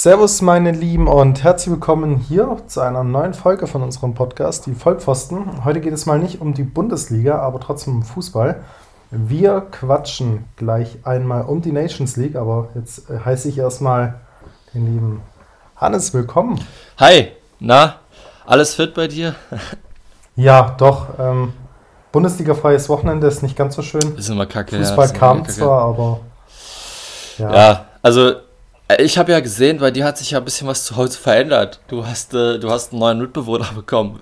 Servus, meine Lieben, und herzlich willkommen hier zu einer neuen Folge von unserem Podcast, die Vollpfosten. Heute geht es mal nicht um die Bundesliga, aber trotzdem um Fußball. Wir quatschen gleich einmal um die Nations League, aber jetzt äh, heiße ich erstmal den lieben Hannes willkommen. Hi, na, alles fit bei dir? ja, doch. Ähm, Bundesliga-freies Wochenende ist nicht ganz so schön. Ist immer kacke. Fußball ja, kam kacke. zwar, aber. Ja, ja also ich habe ja gesehen, bei dir hat sich ja ein bisschen was zu Hause verändert. Du hast, äh, du hast einen neuen Mitbewohner bekommen.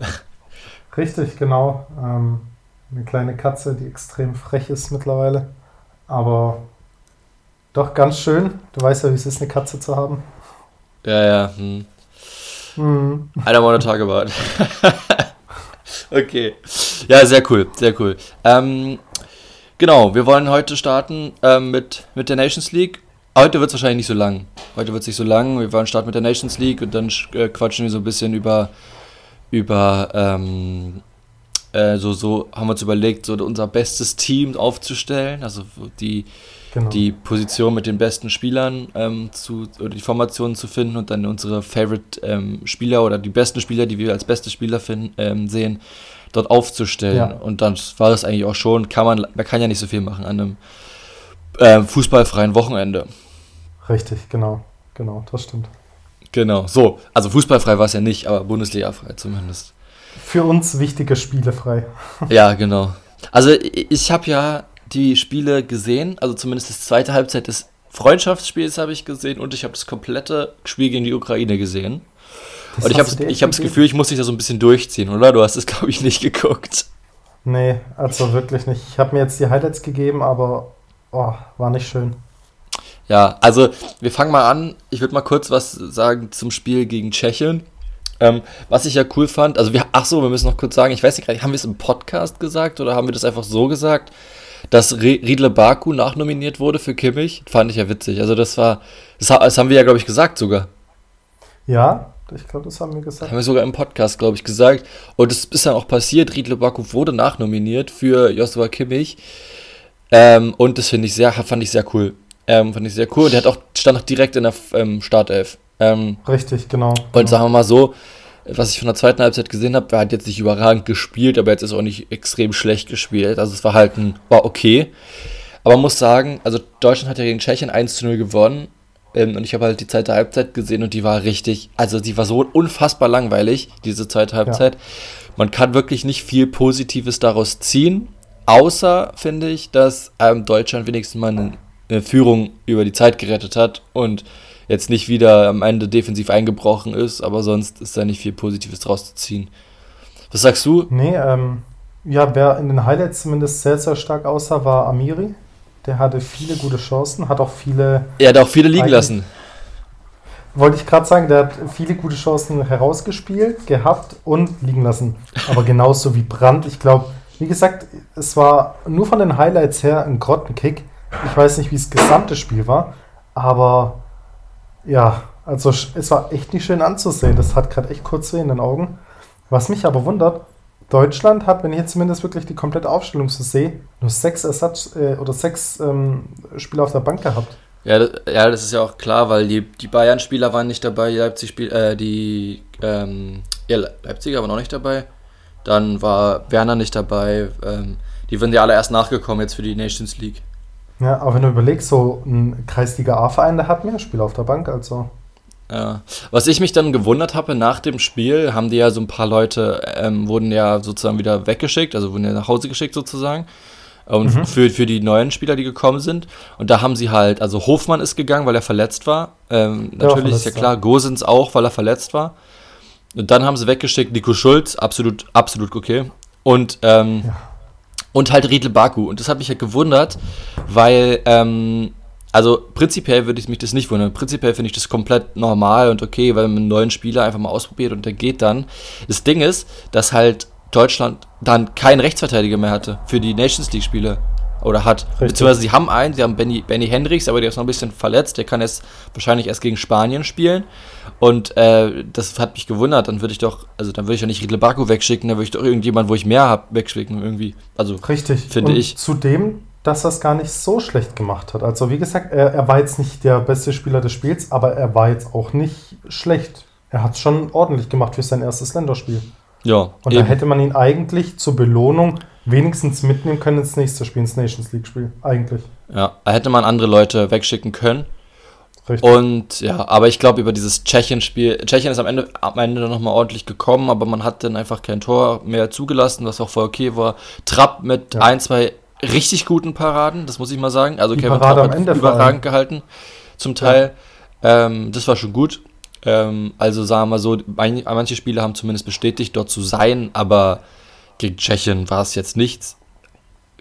Richtig, genau. Ähm, eine kleine Katze, die extrem frech ist mittlerweile. Aber doch ganz schön. Du weißt ja, wie es ist, eine Katze zu haben. Ja, ja. Hm. Hm. Einer meiner Tage war. okay. Ja, sehr cool, sehr cool. Ähm, genau, wir wollen heute starten ähm, mit, mit der Nations League Heute wird es wahrscheinlich nicht so lang. Heute wird es nicht so lang. Wir wollen starten mit der Nations League und dann äh, quatschen wir so ein bisschen über, über ähm, äh, so, so haben wir uns überlegt, so unser bestes Team aufzustellen. Also die, genau. die Position mit den besten Spielern ähm, zu, oder die Formationen zu finden und dann unsere Favorite ähm, Spieler oder die besten Spieler, die wir als beste Spieler finden, ähm, sehen, dort aufzustellen. Ja. Und dann war es eigentlich auch schon, kann man, man kann ja nicht so viel machen an einem äh, fußballfreien Wochenende. Richtig, genau. Genau, das stimmt. Genau, so. Also fußballfrei war es ja nicht, aber Bundesliga-frei zumindest. Für uns wichtige Spiele frei. ja, genau. Also ich habe ja die Spiele gesehen, also zumindest das zweite Halbzeit des Freundschaftsspiels habe ich gesehen und ich habe das komplette Spiel gegen die Ukraine gesehen. Das und ich habe ich hab das Gefühl, ich muss dich da so ein bisschen durchziehen, oder? Du hast es, glaube ich, nicht geguckt. Nee, also wirklich nicht. Ich habe mir jetzt die Highlights gegeben, aber oh, war nicht schön. Ja, also wir fangen mal an. Ich würde mal kurz was sagen zum Spiel gegen Tschechien. Ähm, was ich ja cool fand, also wir, ach so, wir müssen noch kurz sagen, ich weiß nicht, haben wir es im Podcast gesagt oder haben wir das einfach so gesagt, dass Riedle Baku nachnominiert wurde für Kimmich? Fand ich ja witzig. Also das war, das, das haben wir ja, glaube ich, gesagt sogar. Ja, ich glaube, das haben wir gesagt. Haben wir sogar im Podcast, glaube ich, gesagt. Und es ist dann auch passiert, Riedle Baku wurde nachnominiert für Joshua Kimmich. Ähm, und das finde ich sehr, fand ich sehr cool. Ähm, fand ich sehr cool. Und der hat auch, stand auch direkt in der ähm, Startelf. Ähm, Richtig, genau. Und genau. sagen wir mal so, was ich von der zweiten Halbzeit gesehen habe, er hat jetzt nicht überragend gespielt, aber jetzt ist auch nicht extrem schlecht gespielt. Also halt ein, war okay. Aber man muss sagen, also Deutschland hat ja gegen Tschechien 1 zu 0 gewonnen. Ähm, und ich habe halt die zweite Halbzeit gesehen und die war richtig, also die war so unfassbar langweilig, diese zweite Halbzeit. Ja. Man kann wirklich nicht viel Positives daraus ziehen. Außer, finde ich, dass ähm, Deutschland wenigstens mal einen Führung über die Zeit gerettet hat und jetzt nicht wieder am Ende defensiv eingebrochen ist, aber sonst ist da nicht viel Positives draus zu ziehen. Was sagst du? Nee, ähm, ja, wer in den Highlights zumindest sehr, sehr stark aussah, war Amiri. Der hatte viele gute Chancen, hat auch viele. Er hat auch viele liegen lassen. Wollte ich gerade sagen, der hat viele gute Chancen herausgespielt, gehabt und liegen lassen. Aber genauso wie Brandt. Ich glaube, wie gesagt, es war nur von den Highlights her ein Grottenkick. Ich weiß nicht, wie das gesamte Spiel war, aber ja, also es war echt nicht schön anzusehen. Das hat gerade echt kurz weh in den Augen. Was mich aber wundert, Deutschland hat, wenn ich jetzt zumindest wirklich die komplette Aufstellung so sehe, nur sechs Ersatz äh, oder sechs ähm, Spieler auf der Bank gehabt. Ja, das, ja, das ist ja auch klar, weil die, die Bayern-Spieler waren nicht dabei, die Leipzig Spiel, äh, die ähm, ja, Leipziger waren auch nicht dabei. Dann war Werner nicht dabei. Ähm, die sind ja alle erst nachgekommen jetzt für die Nations League. Ja, aber wenn du überlegst, so ein Kreisliga A-Verein, der hat mehr Spieler auf der Bank, also. Ja. Was ich mich dann gewundert habe, nach dem Spiel haben die ja so ein paar Leute, ähm, wurden ja sozusagen wieder weggeschickt, also wurden ja nach Hause geschickt sozusagen. Und mhm. für, für die neuen Spieler, die gekommen sind. Und da haben sie halt, also Hofmann ist gegangen, weil er verletzt war. Ähm, natürlich ja, ist ja klar, Gosens auch, weil er verletzt war. Und dann haben sie weggeschickt Nico Schulz, absolut, absolut okay. Und ähm, ja. Und halt Riedle Baku. Und das hat mich ja gewundert, weil, ähm, also prinzipiell würde ich mich das nicht wundern. Prinzipiell finde ich das komplett normal und okay, weil man einen neuen Spieler einfach mal ausprobiert und der geht dann. Das Ding ist, dass halt Deutschland dann keinen Rechtsverteidiger mehr hatte für die Nations League-Spiele oder hat. Richtig. Beziehungsweise sie haben einen, sie haben Benny, Benny Hendricks, aber der ist noch ein bisschen verletzt. Der kann jetzt wahrscheinlich erst gegen Spanien spielen. Und äh, das hat mich gewundert. Dann würde ich doch, also dann würde ich ja nicht Riedle Baku wegschicken, dann würde ich doch irgendjemand, wo ich mehr habe, wegschicken irgendwie. Also richtig. Finde ich. Zudem, dass er es gar nicht so schlecht gemacht hat. Also wie gesagt, er, er war jetzt nicht der beste Spieler des Spiels, aber er war jetzt auch nicht schlecht. Er hat es schon ordentlich gemacht für sein erstes Länderspiel. Ja. Und eben. da hätte man ihn eigentlich zur Belohnung wenigstens mitnehmen können ins nächste Spiel, ins Nations League-Spiel. Eigentlich. Ja, da hätte man andere Leute wegschicken können. Richtig. Und ja, aber ich glaube, über dieses Tschechien-Spiel, Tschechien ist am Ende, am Ende nochmal ordentlich gekommen, aber man hat dann einfach kein Tor mehr zugelassen, was auch voll okay war. Trapp mit ja. ein, zwei richtig guten Paraden, das muss ich mal sagen. Also Die Kevin Parade Trapp hat überragend gehalten, zum Teil. Ja. Ähm, das war schon gut. Ähm, also sagen wir so, manche Spiele haben zumindest bestätigt, dort zu sein, aber gegen Tschechien war es jetzt nichts.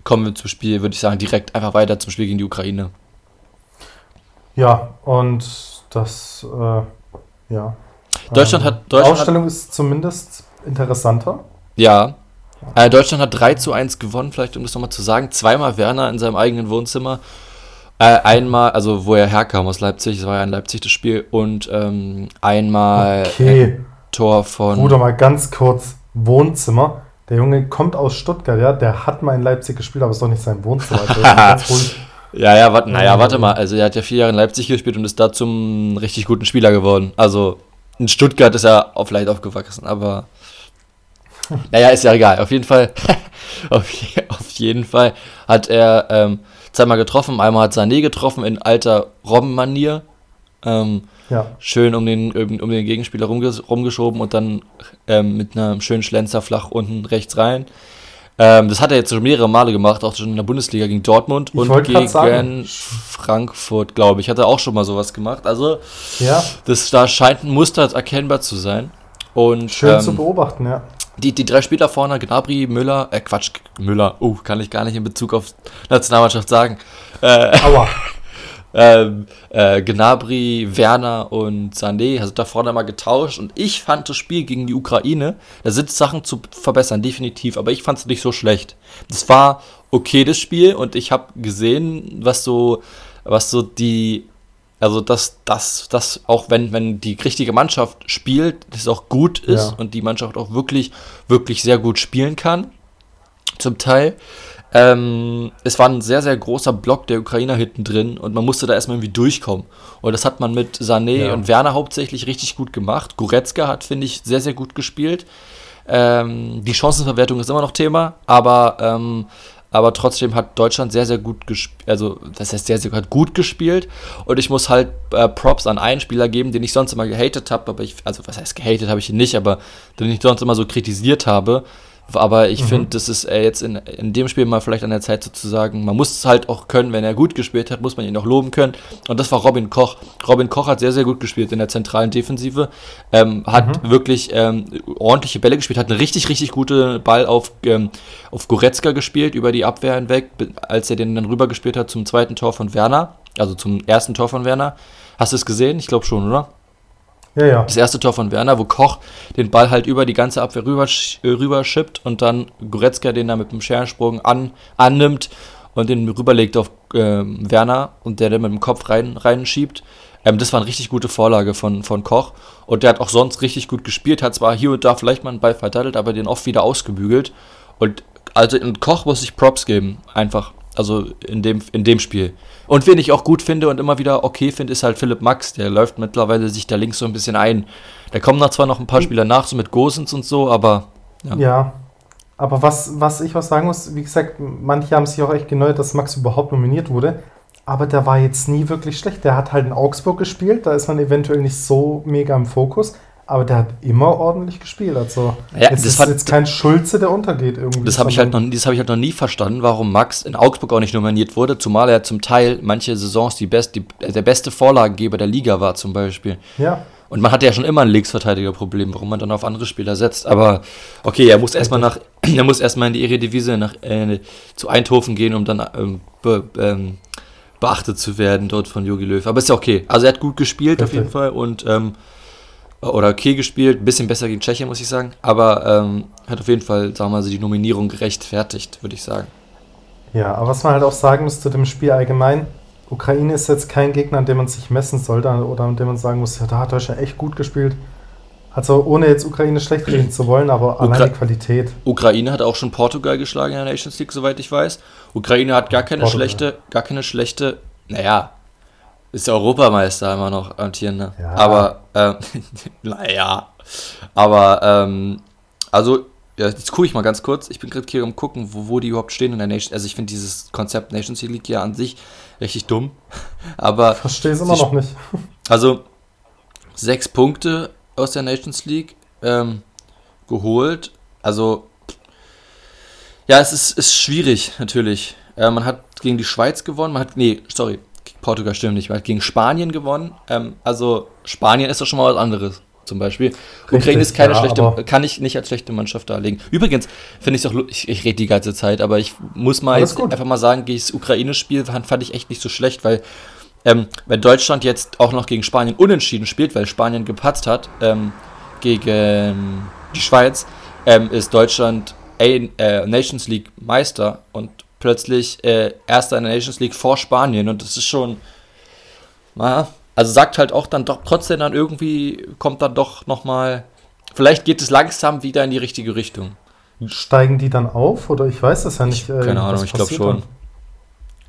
Kommen wir zum Spiel, würde ich sagen, direkt einfach weiter zum Spiel gegen die Ukraine. Ja, und das, äh, ja. Deutschland ähm, hat. Deutschland die Ausstellung hat, ist zumindest interessanter. Ja. Äh, Deutschland hat 3 zu 1 gewonnen, vielleicht um das nochmal zu sagen. Zweimal Werner in seinem eigenen Wohnzimmer. Äh, einmal, also wo er herkam aus Leipzig, es war ja in Leipzig das Spiel, und ähm, einmal okay. Tor von. Bruder, mal ganz kurz: Wohnzimmer. Der Junge kommt aus Stuttgart, ja, der hat mal in Leipzig gespielt, aber ist doch nicht sein Wohnzimmer. Ja, ja, warte, naja, warte mal. Also er hat ja vier Jahre in Leipzig gespielt und ist da zum richtig guten Spieler geworden. Also in Stuttgart ist er auch vielleicht aufgewachsen, aber naja, ist ja egal. Auf jeden Fall, auf, auf, jeden Fall hat er ähm, zweimal getroffen. Einmal hat Sané getroffen in alter Robben-Manier. Ähm, ja. Schön um den, um den Gegenspieler rumgeschoben und dann ähm, mit einem schönen Schlenzer flach unten rechts rein. Ähm, das hat er jetzt schon mehrere Male gemacht, auch schon in der Bundesliga gegen Dortmund ich und gegen sagen. Frankfurt, glaube ich. Hat er auch schon mal sowas gemacht. Also, ja. das da scheint ein Muster erkennbar zu sein. Und, Schön ähm, zu beobachten, ja. Die, die drei Spieler vorne, Gnabry, Müller, äh Quatsch, Müller, oh, kann ich gar nicht in Bezug auf Nationalmannschaft sagen. Äh, Aua. ähm, äh, Gnabry, Werner und Sané, also da vorne mal getauscht und ich fand das Spiel gegen die Ukraine, da sind Sachen zu verbessern, definitiv, aber ich fand es nicht so schlecht. Das war okay, das Spiel und ich habe gesehen, was so, was so die, also dass das, das auch wenn, wenn die richtige Mannschaft spielt, das auch gut ist ja. und die Mannschaft auch wirklich, wirklich sehr gut spielen kann, zum Teil. Ähm, es war ein sehr, sehr großer Block der Ukrainer hinten drin und man musste da erstmal irgendwie durchkommen. Und das hat man mit Sané ja. und Werner hauptsächlich richtig gut gemacht. Goretzka hat, finde ich, sehr, sehr gut gespielt. Ähm, die Chancenverwertung ist immer noch Thema, aber, ähm, aber trotzdem hat Deutschland sehr, sehr gut gespielt. Also, das heißt, sehr, sehr gut gespielt. Und ich muss halt äh, Props an einen Spieler geben, den ich sonst immer gehatet habe. Aber ich, also, was heißt gehatet habe ich ihn nicht, aber den ich sonst immer so kritisiert habe. Aber ich mhm. finde, das ist äh, jetzt in, in dem Spiel mal vielleicht an der Zeit sozusagen, man muss es halt auch können, wenn er gut gespielt hat, muss man ihn auch loben können. Und das war Robin Koch. Robin Koch hat sehr, sehr gut gespielt in der zentralen Defensive, ähm, hat mhm. wirklich ähm, ordentliche Bälle gespielt, hat einen richtig, richtig guten Ball auf, ähm, auf Goretzka gespielt, über die Abwehr hinweg, als er den dann rüber gespielt hat zum zweiten Tor von Werner, also zum ersten Tor von Werner. Hast du es gesehen? Ich glaube schon, oder? Ja, ja. Das erste Tor von Werner, wo Koch den Ball halt über die ganze Abwehr rüber, äh, rüber und dann Goretzka den da mit dem Scherensprung an, annimmt und den rüberlegt auf äh, Werner und der dann mit dem Kopf rein, reinschiebt. Ähm, das war eine richtig gute Vorlage von, von Koch. Und der hat auch sonst richtig gut gespielt, hat zwar hier und da vielleicht mal einen Ball verdattelt, aber den oft wieder ausgebügelt. Und also in Koch muss ich Props geben, einfach. Also in dem, in dem Spiel. Und wen ich auch gut finde und immer wieder okay finde, ist halt Philipp Max. Der läuft mittlerweile sich da links so ein bisschen ein. Da kommen noch zwar noch ein paar Spieler nach, so mit Gosens und so, aber. Ja. ja. Aber was, was ich was sagen muss, wie gesagt, manche haben sich auch echt geneuert, dass Max überhaupt nominiert wurde. Aber der war jetzt nie wirklich schlecht. Der hat halt in Augsburg gespielt, da ist man eventuell nicht so mega im Fokus. Aber der hat immer ordentlich gespielt. Also ja, es ist hat, jetzt kein Schulze, der untergeht irgendwie. Das habe ich, halt noch, hab ich halt noch nie verstanden, warum Max in Augsburg auch nicht nominiert wurde, zumal er zum Teil manche Saisons die best, die, der beste Vorlagengeber der Liga war zum Beispiel. Ja. Und man hatte ja schon immer ein Linksverteidigerproblem, warum man dann auf andere Spieler setzt. Aber okay, er muss erstmal nach, er muss erstmal in die Eredivisie nach äh, zu Eindhoven gehen, um dann ähm, be, ähm, beachtet zu werden dort von Jogi Löw. Aber ist ja okay. Also er hat gut gespielt Perfekt. auf jeden Fall und ähm, oder okay gespielt, ein bisschen besser gegen Tschechien, muss ich sagen. Aber ähm, hat auf jeden Fall, sagen wir mal, die Nominierung gerechtfertigt, würde ich sagen. Ja, aber was man halt auch sagen muss zu dem Spiel allgemein, Ukraine ist jetzt kein Gegner, an dem man sich messen sollte oder an dem man sagen muss, ja, da hat Deutschland echt gut gespielt. Also ohne jetzt Ukraine schlecht reden zu wollen, aber Ukra allein die Qualität. Ukraine hat auch schon Portugal geschlagen in der Nations League, soweit ich weiß. Ukraine hat gar keine Portugal. schlechte, gar keine schlechte, naja, ist der Europameister immer noch amtierender. Ja. Aber, ähm, naja, aber, ähm, also, ja, jetzt gucke ich mal ganz kurz. Ich bin gerade hier am gucken, wo, wo die überhaupt stehen in der Nation. Also ich finde dieses Konzept Nations League ja an sich richtig dumm. Aber Verstehe es immer noch nicht. also sechs Punkte aus der Nations League ähm, geholt. Also ja, es ist, ist schwierig natürlich. Äh, man hat gegen die Schweiz gewonnen. Man hat nee, sorry, Portugal stimmt nicht. Hat gegen Spanien gewonnen. Ähm, also Spanien ist doch schon mal was anderes. Zum Beispiel. Ukraine ist keine ja, schlechte, kann ich nicht als schlechte Mannschaft darlegen. Übrigens finde ich es auch, lu- ich, ich rede die ganze Zeit, aber ich muss mal Alles jetzt gut. einfach mal sagen, das Ukraine-Spiel fand, fand ich echt nicht so schlecht, weil ähm, wenn Deutschland jetzt auch noch gegen Spanien unentschieden spielt, weil Spanien gepatzt hat ähm, gegen die Schweiz, ähm, ist Deutschland A äh, Nations League Meister und plötzlich äh, Erster in der Nations League vor Spanien und das ist schon, naja, also sagt halt auch dann doch trotzdem dann irgendwie, kommt dann doch nochmal, vielleicht geht es langsam wieder in die richtige Richtung. Steigen die dann auf oder ich weiß das ja nicht. äh, Keine Ahnung, ich glaube schon.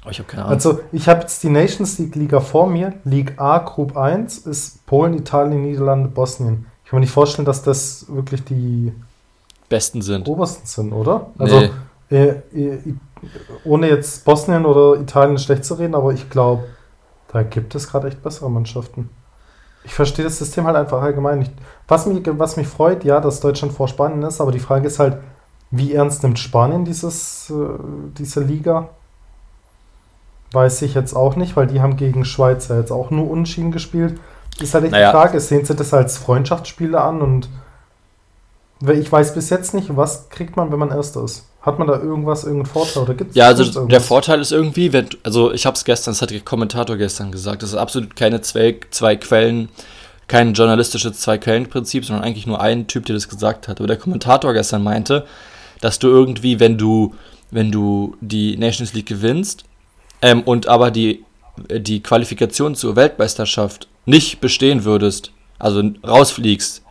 Aber ich habe keine Ahnung. Also ich habe jetzt die Nations League Liga vor mir. League A, Group 1 ist Polen, Italien, Niederlande, Bosnien. Ich kann mir nicht vorstellen, dass das wirklich die Besten sind. obersten sind, oder? Also Nee. äh, äh, ohne jetzt Bosnien oder Italien schlecht zu reden, aber ich glaube, da gibt es gerade echt bessere Mannschaften. Ich verstehe das System halt einfach allgemein nicht. Was mich, was mich freut, ja, dass Deutschland vor Spanien ist, aber die Frage ist halt, wie ernst nimmt Spanien dieses, äh, diese Liga? Weiß ich jetzt auch nicht, weil die haben gegen Schweiz ja jetzt auch nur Unschieden gespielt. Ist halt echt Naja. die Frage, sehen sie das als Freundschaftsspiele an und ich weiß bis jetzt nicht, was kriegt man, wenn man Erster ist? Hat man da irgendwas, irgendeinen Vorteil oder gibt es Ja, also der Vorteil ist irgendwie, wenn, also ich habe es gestern, das hat der Kommentator gestern gesagt, das ist absolut keine zwei, zwei Quellen, kein journalistisches Zwei-Quellen-Prinzip, sondern eigentlich nur ein Typ, der das gesagt hat. Aber der Kommentator gestern meinte, dass du irgendwie, wenn du, wenn du die Nations League gewinnst ähm, und aber die, die Qualifikation zur Weltmeisterschaft nicht bestehen würdest, also rausfliegst,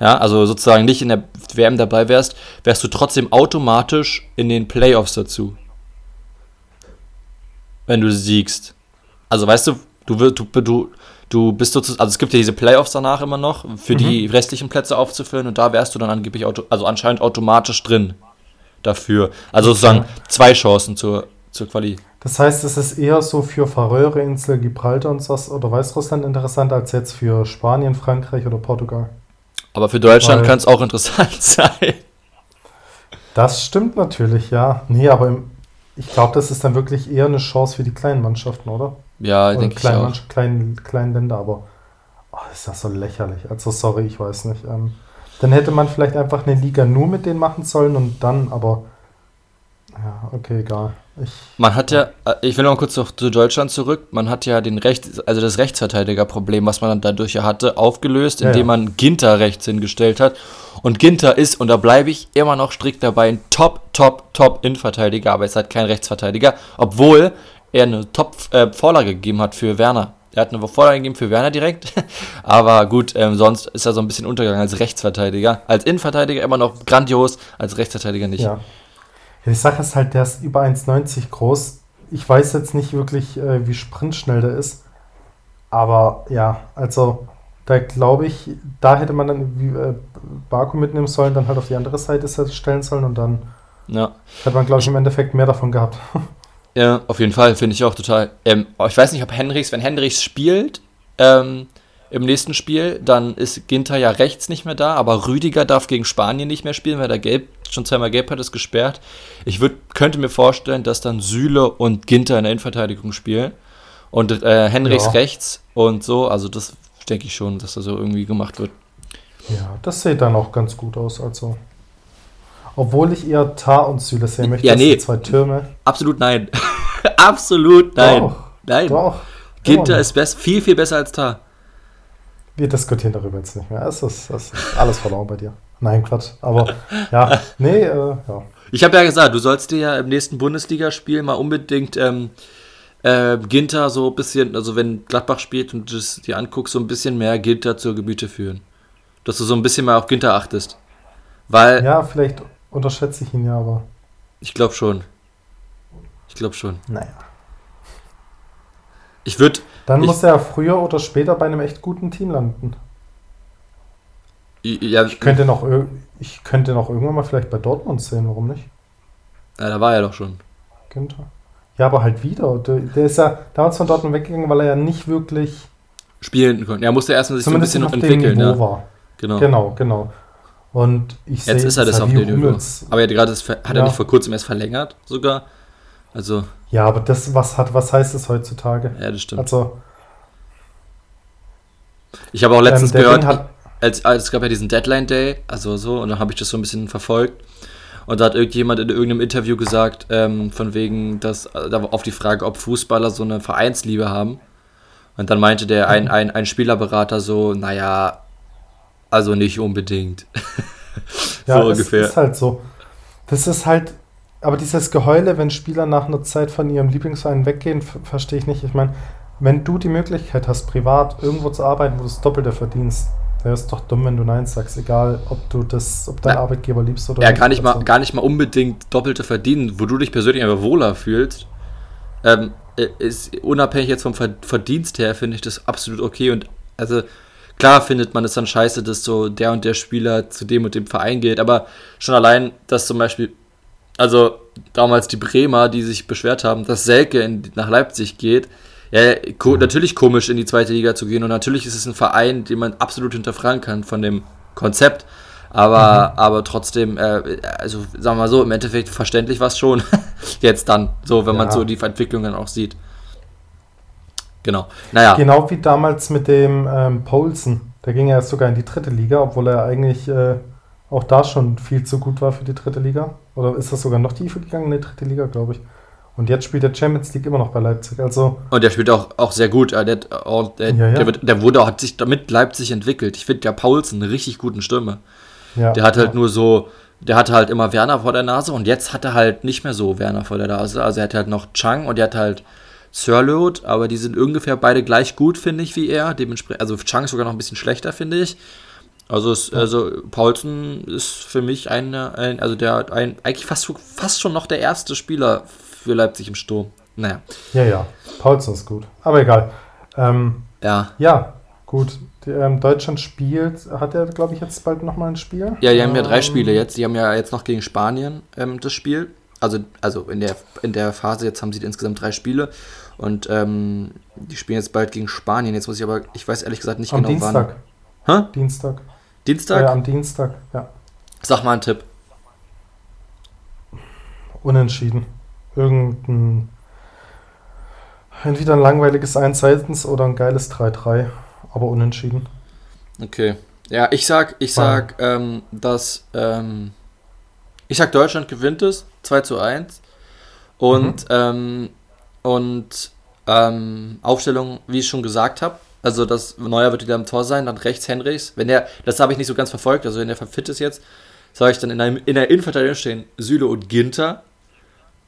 ja, also sozusagen nicht in der WM dabei wärst, wärst du trotzdem automatisch in den Playoffs dazu. Wenn du siegst. Also weißt du, du wirst, du, du, du bist sozusagen, also es gibt ja diese Playoffs danach immer noch, für die restlichen Plätze aufzufüllen und da wärst du dann angeblich, auto, also anscheinend automatisch drin dafür. Also sozusagen zwei Chancen zur, zur Quali. Das heißt, es ist eher so für Färöerinseln, Gibraltar und was oder Weißrussland interessant als jetzt für Spanien, Frankreich oder Portugal. Aber für Deutschland kann es auch interessant sein. Das stimmt natürlich, ja. Nee, aber im, ich glaube, das ist dann wirklich eher eine Chance für die kleinen Mannschaften, oder? Ja, denke ich kleinen, auch. Kleinen, kleinen Länder, aber oh, ist das so lächerlich. Also sorry, ich weiß nicht. Ähm, dann hätte man vielleicht einfach eine Liga nur mit denen machen sollen und dann, aber ja, okay, egal. Ich, Man hat ja, äh, ich will noch mal kurz noch zu Deutschland zurück, man hat ja den Recht, also das Rechtsverteidigerproblem, was man dann dadurch ja hatte, aufgelöst, indem ja. man Ginter rechts hingestellt hat. Und Ginter ist, und da bleibe ich immer noch strikt dabei, ein Top, Top, Top Innenverteidiger, aber er ist halt kein Rechtsverteidiger, obwohl er eine Top-Vorlage gegeben hat für Werner. Er hat eine Vorlage gegeben für Werner direkt, aber gut, ähm, sonst ist er so ein bisschen untergegangen als Rechtsverteidiger. Als Innenverteidiger immer noch grandios, als Rechtsverteidiger nicht. ja. Ja. Die Sache ist halt, der ist über 1,90 groß. Ich weiß jetzt nicht wirklich, äh, wie sprintschnell der ist. Aber ja, also da glaube ich, da hätte man dann wie, äh, Baku mitnehmen sollen, dann halt auf die andere Seite stellen sollen und dann Ja. hätte man, glaube ich, im Endeffekt mehr davon gehabt. Ja, auf jeden Fall, finde ich auch total. Ähm, ich weiß nicht, ob Henrichs, wenn Henrichs spielt, ähm, im nächsten Spiel, dann ist Ginter ja rechts nicht mehr da, aber Rüdiger darf gegen Spanien nicht mehr spielen, weil er gelb, schon zweimal gelb hat, ist gesperrt. Ich würd, könnte mir vorstellen, dass dann Süle und Ginter in der Innenverteidigung spielen und äh, Henrichs Ja. rechts und so, also das denke ich schon, dass das so irgendwie gemacht wird. Ja, das sieht dann auch ganz gut aus. Also, obwohl ich eher Tar und Süle sehen möchte, Ja, nee. zwei Türme. Absolut nein. Absolut nein. Doch, nein. Doch. Ginter ist best, viel, viel besser als Tar. Wir diskutieren darüber jetzt nicht mehr. Es ist, es ist alles verloren bei dir. Nein, Quatsch. Aber ja, nee, äh, ja. Ich habe ja gesagt, du sollst dir ja im nächsten Bundesligaspiel mal unbedingt ähm, äh, Ginter so ein bisschen, also wenn Gladbach spielt und du es dir anguckst, so ein bisschen mehr Ginter zur Gebüte führen. Dass du so ein bisschen mal auf Günther achtest. Weil. Ja, vielleicht unterschätze ich ihn ja, aber. Ich glaube schon. Ich glaube schon. Naja. Ich würde. Dann ich, muss er früher oder später bei einem echt guten Team landen. Ja, ich könnte noch, ich könnte noch irgendwann mal vielleicht bei Dortmund sehen, warum nicht? Ja, da war er doch schon. Günther. Ja, aber halt wieder. Der, der ist ja damals von Dortmund weggegangen, weil er ja nicht wirklich spielen konnte. Er musste erstmal sich so ein bisschen noch entwickeln. ja. war. Genau. Genau, genau. Und ich Jetzt ist er das auf dem Niveau. Aber er hat, gerade, hat ja. er nicht vor kurzem erst verlängert sogar. Also. Ja, aber das, was hat, was heißt es heutzutage? Ja, das stimmt. Also. Ich habe auch letztens ähm, gehört, hat, als, als, es gab ja diesen Deadline Day, also so, und dann habe ich das so ein bisschen verfolgt. Und da hat irgendjemand in irgendeinem Interview gesagt, ähm, von wegen, dass auf die Frage, ob Fußballer so eine Vereinsliebe haben. Und dann meinte der ein, mhm. ein, ein Spielerberater so, naja, also nicht unbedingt. so ja, ungefähr. Das ist halt so. Das ist halt, aber dieses Geheule, wenn Spieler nach einer Zeit von ihrem Lieblingsverein weggehen, verstehe ich nicht. Ich meine, wenn du die Möglichkeit hast, privat irgendwo zu arbeiten, wo du das Doppelte verdienst, wäre es doch dumm, wenn du Nein sagst, egal ob du das, ob dein Na, Arbeitgeber liebst oder ja, nicht. Ja, gar nicht, mal, gar nicht mal unbedingt Doppelte verdienen, wo du dich persönlich einfach wohler fühlst. Ähm, äh, ist unabhängig jetzt vom Verdienst her, finde ich das absolut okay. Und also klar findet man es dann scheiße, dass so der und der Spieler zu dem und dem Verein geht, aber schon allein, dass zum Beispiel also damals die Bremer, die sich beschwert haben, dass Selke in, nach Leipzig geht. Ja, ko natürlich komisch in die zweite Liga zu gehen und natürlich ist es ein Verein, den man absolut hinterfragen kann von dem Konzept. Aber, mhm. aber trotzdem, äh, also sagen wir mal so, im Endeffekt verständlich war es schon. Jetzt dann, so, wenn ja. man so die Entwicklungen auch sieht. Genau. Naja. Genau wie damals mit dem ähm, Poulsen. Der ging ja sogar in die dritte Liga, obwohl er eigentlich äh, auch da schon viel zu gut war für die dritte Liga. Oder ist das sogar noch tiefer gegangen in die dritte Liga, glaube ich. Und jetzt spielt der Champions League immer noch bei Leipzig. Also und der spielt auch, auch sehr gut. Der, der, der, ja, ja. Wird, der wurde, hat sich damit Leipzig entwickelt. Ich finde ja Paulsen einen richtig guten Stürmer. Ja, der hat halt nur so, der hatte halt immer Werner vor der Nase und jetzt hat er halt nicht mehr so Werner vor der Nase. Also er hat halt noch Chang und er hat halt Sirlot, aber die sind ungefähr beide gleich gut, finde ich, wie er. Dementsprechend, also Chang ist sogar noch ein bisschen schlechter, finde ich. Also, es, also Paulsen ist für mich ein, ein also der ein, eigentlich fast, fast schon noch der erste Spieler für Leipzig im Sturm. Naja. Ja, ja. Paulsen ist gut. Aber egal. Ähm, ja. Ja, gut. Die, ähm, Deutschland spielt, hat er, glaube ich, jetzt bald nochmal ein Spiel? Ja, die haben ja drei ähm, Spiele jetzt. Die haben ja jetzt noch gegen Spanien ähm, das Spiel. Also, also in, der, in der Phase jetzt haben sie insgesamt drei Spiele. Und ähm, die spielen jetzt bald gegen Spanien. Jetzt muss ich aber, ich weiß ehrlich gesagt nicht Am genau Dienstag. wann. Hä? Dienstag. Dienstag? Ja, am Dienstag, ja. Sag mal einen Tipp. Unentschieden. Irgendein. Entweder ein langweiliges 1-1 oder ein geiles 3-3, aber unentschieden. Okay. Ja, ich sag, ich sag, ähm, dass, ähm, ich sag, Deutschland gewinnt es, 2 zu 1. Und, mhm. ähm, und ähm, Aufstellung, wie ich schon gesagt habe, also das Neuer wird wieder im Tor sein, dann rechts Henrichs. Wenn der, das habe ich nicht so ganz verfolgt, also wenn der fit ist jetzt, sage ich dann in der, in der Innenverteidigung stehen Süle und Ginter.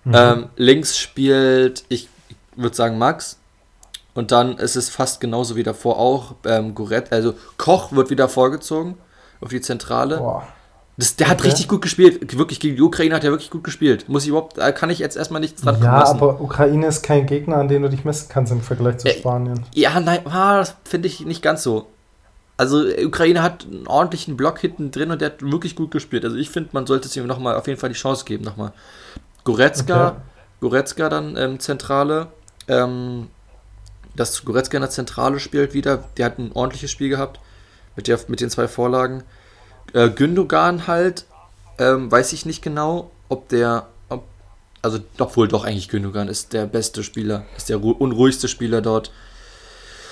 Mhm. Ähm, links spielt, ich würde sagen, Max. Und dann ist es fast genauso wie davor auch. Ähm, Goret, also Koch wird wieder vorgezogen auf die Zentrale. Boah. Das, der okay. hat richtig gut gespielt. Wirklich, gegen die Ukraine hat er wirklich gut gespielt. Muss ich überhaupt, kann ich jetzt erstmal nichts dran Ja, aber Ukraine ist kein Gegner, an den du dich messen kannst im Vergleich zu äh, Spanien. Ja, nein, ah, das finde ich nicht ganz so. Also, Ukraine hat einen ordentlichen Block hinten drin und der hat wirklich gut gespielt. Also, ich finde, man sollte es ihm nochmal auf jeden Fall die Chance geben. Nochmal. Goretzka, okay. Goretzka dann ähm, Zentrale. Ähm, dass Goretzka in der Zentrale spielt wieder. Der hat ein ordentliches Spiel gehabt mit, der, mit den zwei Vorlagen. Äh, Gündogan halt, ähm, weiß ich nicht genau, ob der, ob, also obwohl doch eigentlich Gündogan ist der beste Spieler, ist der unruhigste Spieler dort.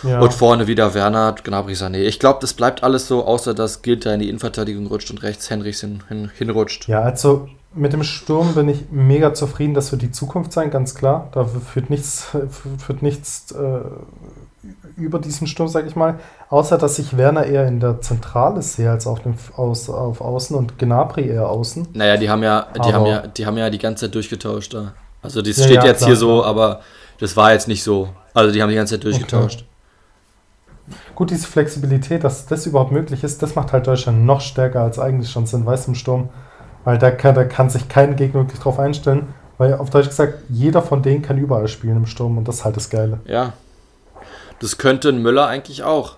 Ja. Und vorne wieder Werner, Gnabry, Sané. Ich glaube, das bleibt alles so, außer dass Gilter in die Innenverteidigung rutscht und rechts Henrichs hin, hin, hinrutscht. Ja, also mit dem Sturm bin ich mega zufrieden. Das wird die Zukunft sein, ganz klar. Da führt nichts, führt nichts äh, über diesen Sturm, sage ich mal. Außer, dass ich Werner eher in der Zentrale sehe als auf, dem, aus, auf Außen und Gnabry eher außen. Naja, die haben ja, die haben ja, die haben ja die ganze Zeit durchgetauscht da. Also das ja, steht ja, jetzt klar, hier so, aber das war jetzt nicht so. Also die haben die ganze Zeit durchgetauscht. Okay. gut, diese Flexibilität, dass das überhaupt möglich ist, das macht halt Deutschland noch stärker als eigentlich schon sind, weißt du, im Sturm. Weil da kann, da kann sich kein Gegner wirklich drauf einstellen. Weil auf Deutsch gesagt, jeder von denen kann überall spielen im Sturm und das ist halt das Geile. Ja. Das könnte ein Müller eigentlich auch.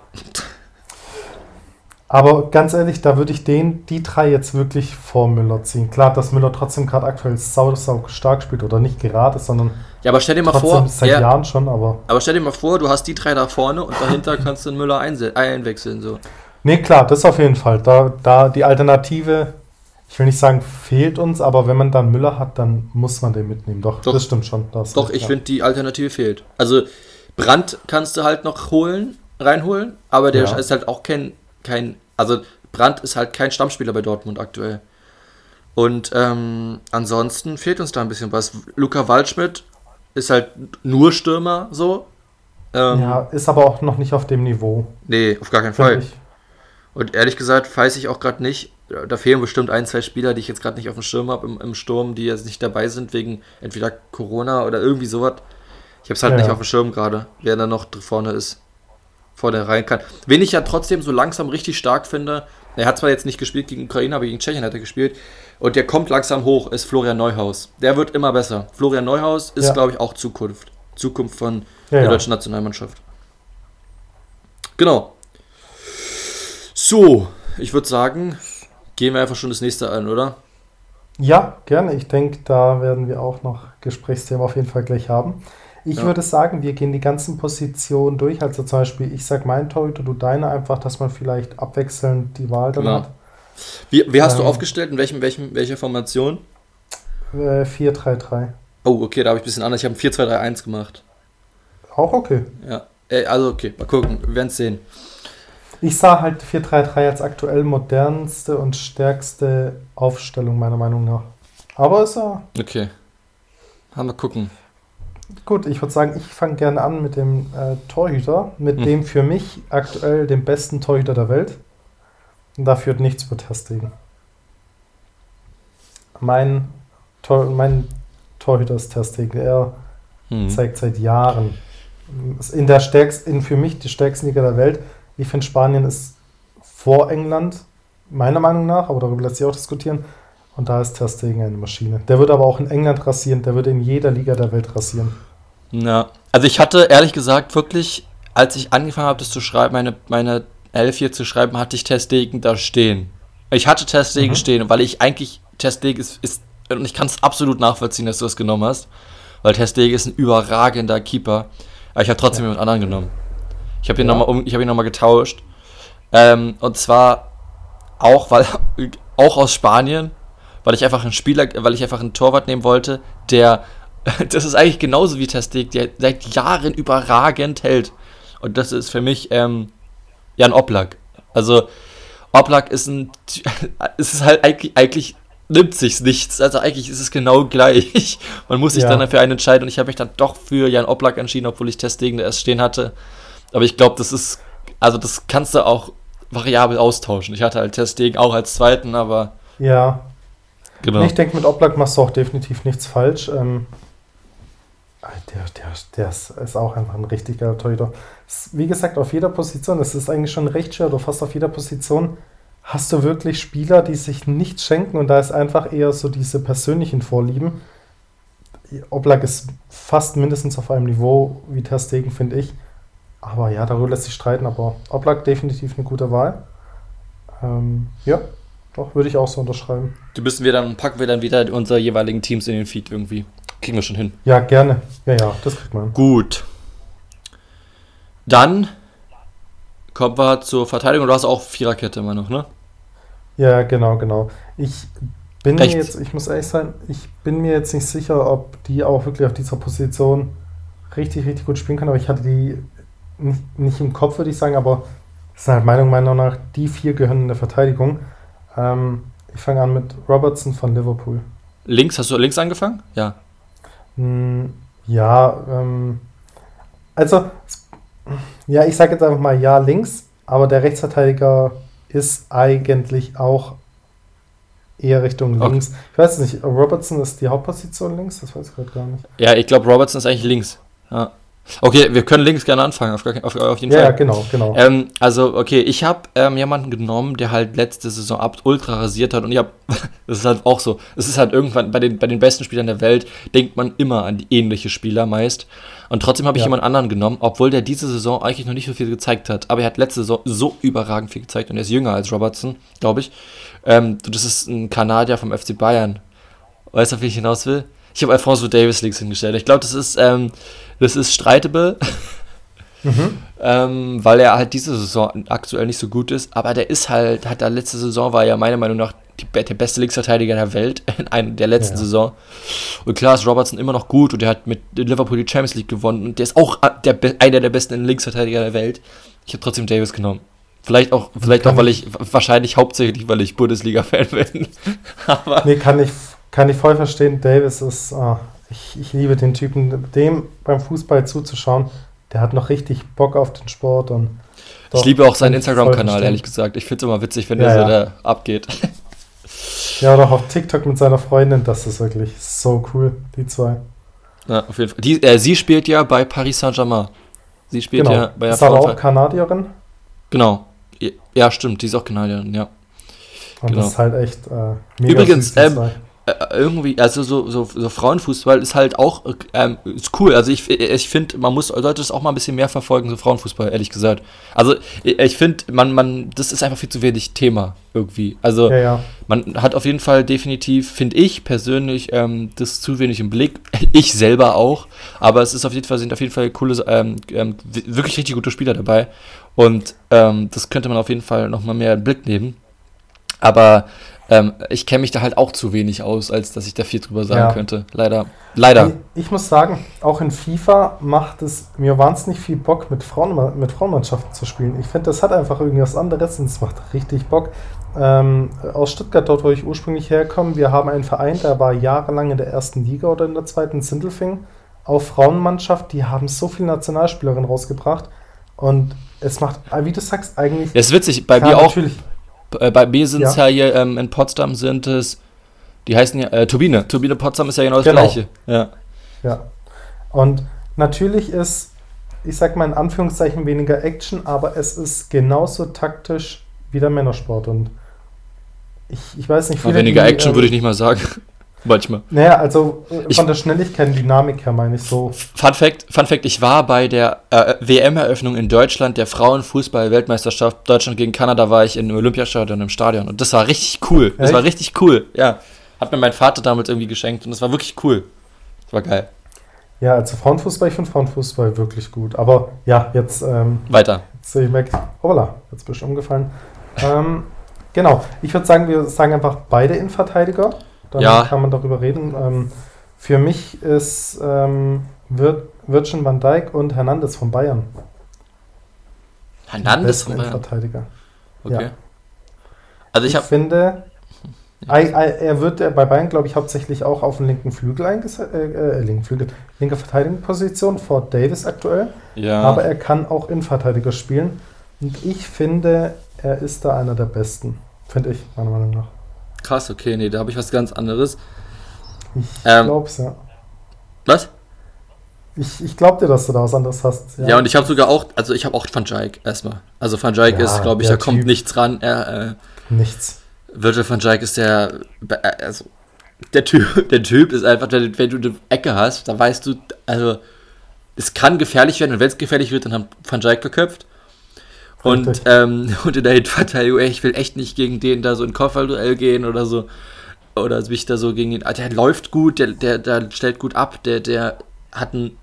Aber ganz ehrlich, da würde ich den, die drei jetzt wirklich vor Müller ziehen. Klar, dass Müller trotzdem gerade aktuell sau, sau stark spielt oder nicht gerade, sondern. Ja, aber stell dir mal vor. Seit ja, Jahren schon, aber. Aber stell dir mal vor, du hast die drei da vorne und dahinter kannst du einen Müller einwechseln. So. Nee, klar, das auf jeden Fall. Da, da die Alternative, ich will nicht sagen, fehlt uns, aber wenn man dann Müller hat, dann muss man den mitnehmen. Doch, doch das stimmt schon. Das doch, ich ja. finde, die Alternative fehlt. Also, Brand kannst du halt noch holen, reinholen, aber der ja. ist halt auch kein, kein also Brandt ist halt kein Stammspieler bei Dortmund aktuell. Und ähm, ansonsten fehlt uns da ein bisschen was. Luca Waldschmidt ist halt nur Stürmer so. Ähm, ja, ist aber auch noch nicht auf dem Niveau. Nee, auf gar keinen Fall. Ich. Und ehrlich gesagt weiß ich auch gerade nicht, da fehlen bestimmt ein, zwei Spieler, die ich jetzt gerade nicht auf dem Schirm habe im, im, Sturm, die jetzt nicht dabei sind wegen entweder Corona oder irgendwie sowas. Ich habe es halt ja. nicht auf dem Schirm gerade, wer da noch vorne ist vorne rein kann. Wen ich ja trotzdem so langsam richtig stark finde, er hat zwar jetzt nicht gespielt gegen Ukraine, aber gegen Tschechien hat er gespielt. Und der kommt langsam hoch, ist Florian Neuhaus. Der wird immer besser. Florian Neuhaus ist, ja. glaube ich, auch Zukunft. Zukunft von ja, der deutschen Nationalmannschaft. Genau. So, ich würde sagen, gehen wir einfach schon das nächste an, oder? Ja, gerne. Ich denke, da werden wir auch noch Gesprächsthemen auf jeden Fall gleich haben. Ich ja. würde sagen, wir gehen die ganzen Positionen durch. Also zum Beispiel, ich sage mein Torhüter, du deine einfach, dass man vielleicht abwechselnd die Wahl dann ja. hat. Wie, wie hast ähm, du aufgestellt? In welchem, welchem, welcher Formation? Äh, 4-3-3. Oh, okay, da habe ich ein bisschen anders. Ich habe ein 4-2-3-1 gemacht. Auch okay. Ja, äh, also okay, mal gucken. Wir werden es sehen. Ich sah halt 4-3-3 als aktuell modernste und stärkste Aufstellung, meiner Meinung nach. Aber ist ja. Okay. Mal gucken. Gut, ich würde sagen, ich fange gerne an mit dem äh, Torhüter, mit hm. dem für mich aktuell dem besten Torhüter der Welt. Und da führt nichts über Testegen. Mein, Tor, mein Torhüter ist Testegen. Er hm. zeigt seit Jahren in der stärksten, in für mich die stärkste Liga der Welt. Ich finde, Spanien ist vor England, meiner Meinung nach, aber darüber lässt sich auch diskutieren. Und da ist Ter Stegen eine Maschine. Der wird aber auch in England rasieren, der wird in jeder Liga der Welt rasieren. Ja, also ich hatte ehrlich gesagt wirklich, als ich angefangen habe, das zu schreiben, meine, meine Elf hier zu schreiben, hatte ich Testegen da stehen. Ich hatte Testegen mhm. stehen, weil ich eigentlich, Testegen ist, ist und ich kann es absolut nachvollziehen, dass du es genommen hast, weil Testegen ist ein überragender Keeper. Aber ich habe trotzdem ja. jemand anderen genommen. Ich habe ihn ja. nochmal um, ich ihn nochmal getauscht. Ähm, und zwar auch, weil, auch aus Spanien, weil ich einfach einen Spieler, weil ich einfach einen Torwart nehmen wollte, der, das ist eigentlich genauso wie Testik, der seit Jahren überragend hält. Und das ist für mich ähm, Jan Oblak. Also Oblak ist ein, es ist halt eigentlich, eigentlich nimmt sich's nichts. Also eigentlich ist es genau gleich. Man muss sich ja. dann dafür einen entscheiden und ich habe mich dann doch für Jan Oblak entschieden, obwohl ich Testegen erst stehen hatte. Aber ich glaube, das ist, also das kannst du auch variabel austauschen. Ich hatte halt Testegen auch als zweiten, aber. Ja, Genau. Ich denke, mit Oblak machst du auch definitiv nichts falsch. Ähm, der, der, der ist auch einfach ein richtig geiler Torhüter. Wie gesagt, auf jeder Position, es ist eigentlich schon recht schwer, du fast auf jeder Position hast du wirklich Spieler, die sich nichts schenken und da ist einfach eher so diese persönlichen Vorlieben. Oblak ist fast mindestens auf einem Niveau wie Ter Stegen, finde ich. Aber ja, darüber lässt sich streiten, aber Oblak definitiv eine gute Wahl. Ähm, ja, doch, würde ich auch so unterschreiben. Du müssen wir dann, packen wir dann wieder unsere jeweiligen Teams in den Feed irgendwie. Kriegen wir schon hin. Ja, gerne. Ja, ja, das kriegt man. Gut. Dann kommen wir zur Verteidigung. Du hast auch Viererkette immer noch, ne? Ja, genau, genau. Ich bin Rechts. mir jetzt, ich muss ehrlich sein, ich bin mir jetzt nicht sicher, ob die auch wirklich auf dieser Position richtig, richtig gut spielen kann, aber ich hatte die nicht, nicht im Kopf, würde ich sagen, aber das ist halt Meinung meiner Meinung nach, die vier gehören in der Verteidigung. Ähm, ich fange an mit Robertson von Liverpool. Links, hast du links angefangen? Ja. Hm, ja, ähm, also, ja, ich sage jetzt einfach mal ja links, aber der Rechtsverteidiger ist eigentlich auch eher Richtung links. Okay. Ich weiß nicht, Robertson ist die Hauptposition links, das weiß ich gerade gar nicht. Ja, ich glaube, Robertson ist eigentlich links. Ja. Okay, wir können links gerne anfangen, auf, auf, auf jeden Ja, Fall. ja, genau, genau. Ähm, also, okay, ich habe ähm, jemanden genommen, der halt letzte Saison ab ultra rasiert hat und ich habe, das ist halt auch so, es ist halt irgendwann bei den, bei den besten Spielern der Welt, denkt man immer an ähnliche Spieler meist. Und trotzdem habe ich Ja. jemand anderen genommen, obwohl der diese Saison eigentlich noch nicht so viel gezeigt hat. Aber er hat letzte Saison so überragend viel gezeigt und er ist jünger als Robertson, glaube ich. Ähm, das ist ein Kanadier vom FC Bayern. Weißt du, auf wie ich hinaus will? Ich habe Alfonso Davis links hingestellt. Ich glaube, das ist, ähm, das ist streitable. Mhm. ähm, weil er halt diese Saison aktuell nicht so gut ist, aber der ist halt, hat da letzte Saison war ja meiner Meinung nach die, der beste Linksverteidiger der Welt in einer der letzten Ja. Saison. Und klar ist Robertson immer noch gut und der hat mit Liverpool die Champions League gewonnen und der ist auch der, be- einer der besten Linksverteidiger der Welt. Ich habe trotzdem Davis genommen. Vielleicht auch, vielleicht Kann auch, weil ich, wahrscheinlich hauptsächlich, weil ich Bundesliga-Fan bin. aber Nee, kann ich, kann ich voll verstehen. Davis ist, ah, ich, ich liebe den Typen, dem beim Fußball zuzuschauen. Der hat noch richtig Bock auf den Sport und ich doch, liebe auch seinen ich Instagram-Kanal, ehrlich gesagt. Ich finde es immer witzig, wenn Ja, der so ja. da abgeht. Ja, auch auf TikTok mit seiner Freundin, das ist wirklich so cool, die zwei. Ja, auf jeden Fall. Die, äh, sie spielt ja bei Paris Saint-Germain. Sie spielt Genau. ja bei der ist aber auch Kanadierin Genau. Ja, stimmt, die ist auch Kanadierin, ja. und Genau. das ist halt echt äh, mega Übrigens, süß, ähm. Äh, irgendwie, also so, so, so Frauenfußball ist halt auch ähm, ist cool. Also ich, ich finde, man muss sollte es auch mal ein bisschen mehr verfolgen, so Frauenfußball, ehrlich gesagt. Also ich, ich finde, man, man, das ist einfach viel zu wenig Thema irgendwie. Also ja, ja. man hat auf jeden Fall definitiv, finde ich persönlich, ähm, das zu wenig im Blick. Ich selber auch. Aber es ist auf jeden Fall, sind auf jeden Fall coole, ähm, ähm, wi- wirklich richtig gute Spieler dabei. Und ähm, das könnte man auf jeden Fall nochmal mehr in den Blick nehmen. Aber ähm, ich kenne mich da halt auch zu wenig aus, als dass ich da viel drüber sagen Ja. könnte. Leider. Leider. Ich, ich muss sagen, auch in FIFA macht es mir wahnsinnig viel Bock, mit, Frauen, mit Frauenmannschaften zu spielen. Ich finde, das hat einfach irgendwas anderes und es macht richtig Bock. Ähm, aus Stuttgart, dort wo ich ursprünglich herkomme, wir haben einen Verein, der war jahrelang in der ersten Liga oder in der zweiten Sindelfing. Auch Frauenmannschaft, die haben so viele Nationalspielerinnen rausgebracht. Und es macht, wie du sagst, eigentlich. Ja, ist witzig, bei mir auch, Natürlich, äh, bei mir sind es Ja. ja hier ähm, in Potsdam sind es, die heißen ja, äh, Turbine. Turbine Potsdam ist ja genau das Genau. gleiche. Ja. Ja. Und natürlich ist, ich sag mal in Anführungszeichen weniger Action, aber es ist genauso taktisch wie der Männersport. Und ich, ich weiß nicht, Aber weniger die, Action ähm, würde ich nicht mal sagen. Manchmal. Naja, also Ich- von der Schnelligkeit und Dynamik her meine ich so. Fun Fact, Fun Fact, ich war bei der äh, WM-Eröffnung in Deutschland, der Frauenfußball-Weltmeisterschaft Deutschland gegen Kanada, war ich im Olympiastadion im Stadion und das war richtig cool. Das Echt? war richtig cool, ja. Hat mir mein Vater damals irgendwie geschenkt und das war wirklich cool. Das war geil. Ja, also Frauenfußball, ich finde Frauenfußball wirklich gut. Aber ja, jetzt, ähm, Weiter. jetzt ich merke, hoppala, jetzt bist du umgefallen. ähm, genau, ich würde sagen, wir sagen einfach beide Innenverteidiger. Dann Ja. kann man darüber reden. Ähm, für mich ist ähm, Wir Virgin van Dijk und Hernandez von Bayern. Hernandez von Bayern. Innenverteidiger. Okay. ja. Also ich Ich finde, ei- er wird bei Bayern, glaube ich, hauptsächlich auch auf den linken Flügel eingesetzt, äh, äh, linken Flügel, linke Verteidigungsposition vor Davis aktuell. ja. Aber er kann auch Innenverteidiger spielen. Und ich finde, er ist da einer der Besten. Finde ich, meiner Meinung nach. Krass, okay, nee, da habe ich was ganz anderes. Ich Ähm, glaub's, ja. Was? Ich, ich glaub dir, dass du da was anderes hast. Ja, und ich habe sogar auch, also ich habe auch Van Dijk erstmal. Also Van Dijk Ja, ist, glaube ich, der da kommt Typ. nichts ran. Er, äh, Nichts. Virgil van Dijk ist der, äh, also der Typ, der Typ ist einfach, wenn, wenn du eine Ecke hast, da weißt du, also es kann gefährlich werden und wenn es gefährlich wird, dann haben Van Dijk verköpft. Und, ähm, und in der Hinterverteidigung, ey, ich will echt nicht gegen den da so ein Kopfballduell gehen oder so. Oder mich da so gegen ihn. ah, Der läuft gut, der, der, der stellt gut ab, der, der hat einen,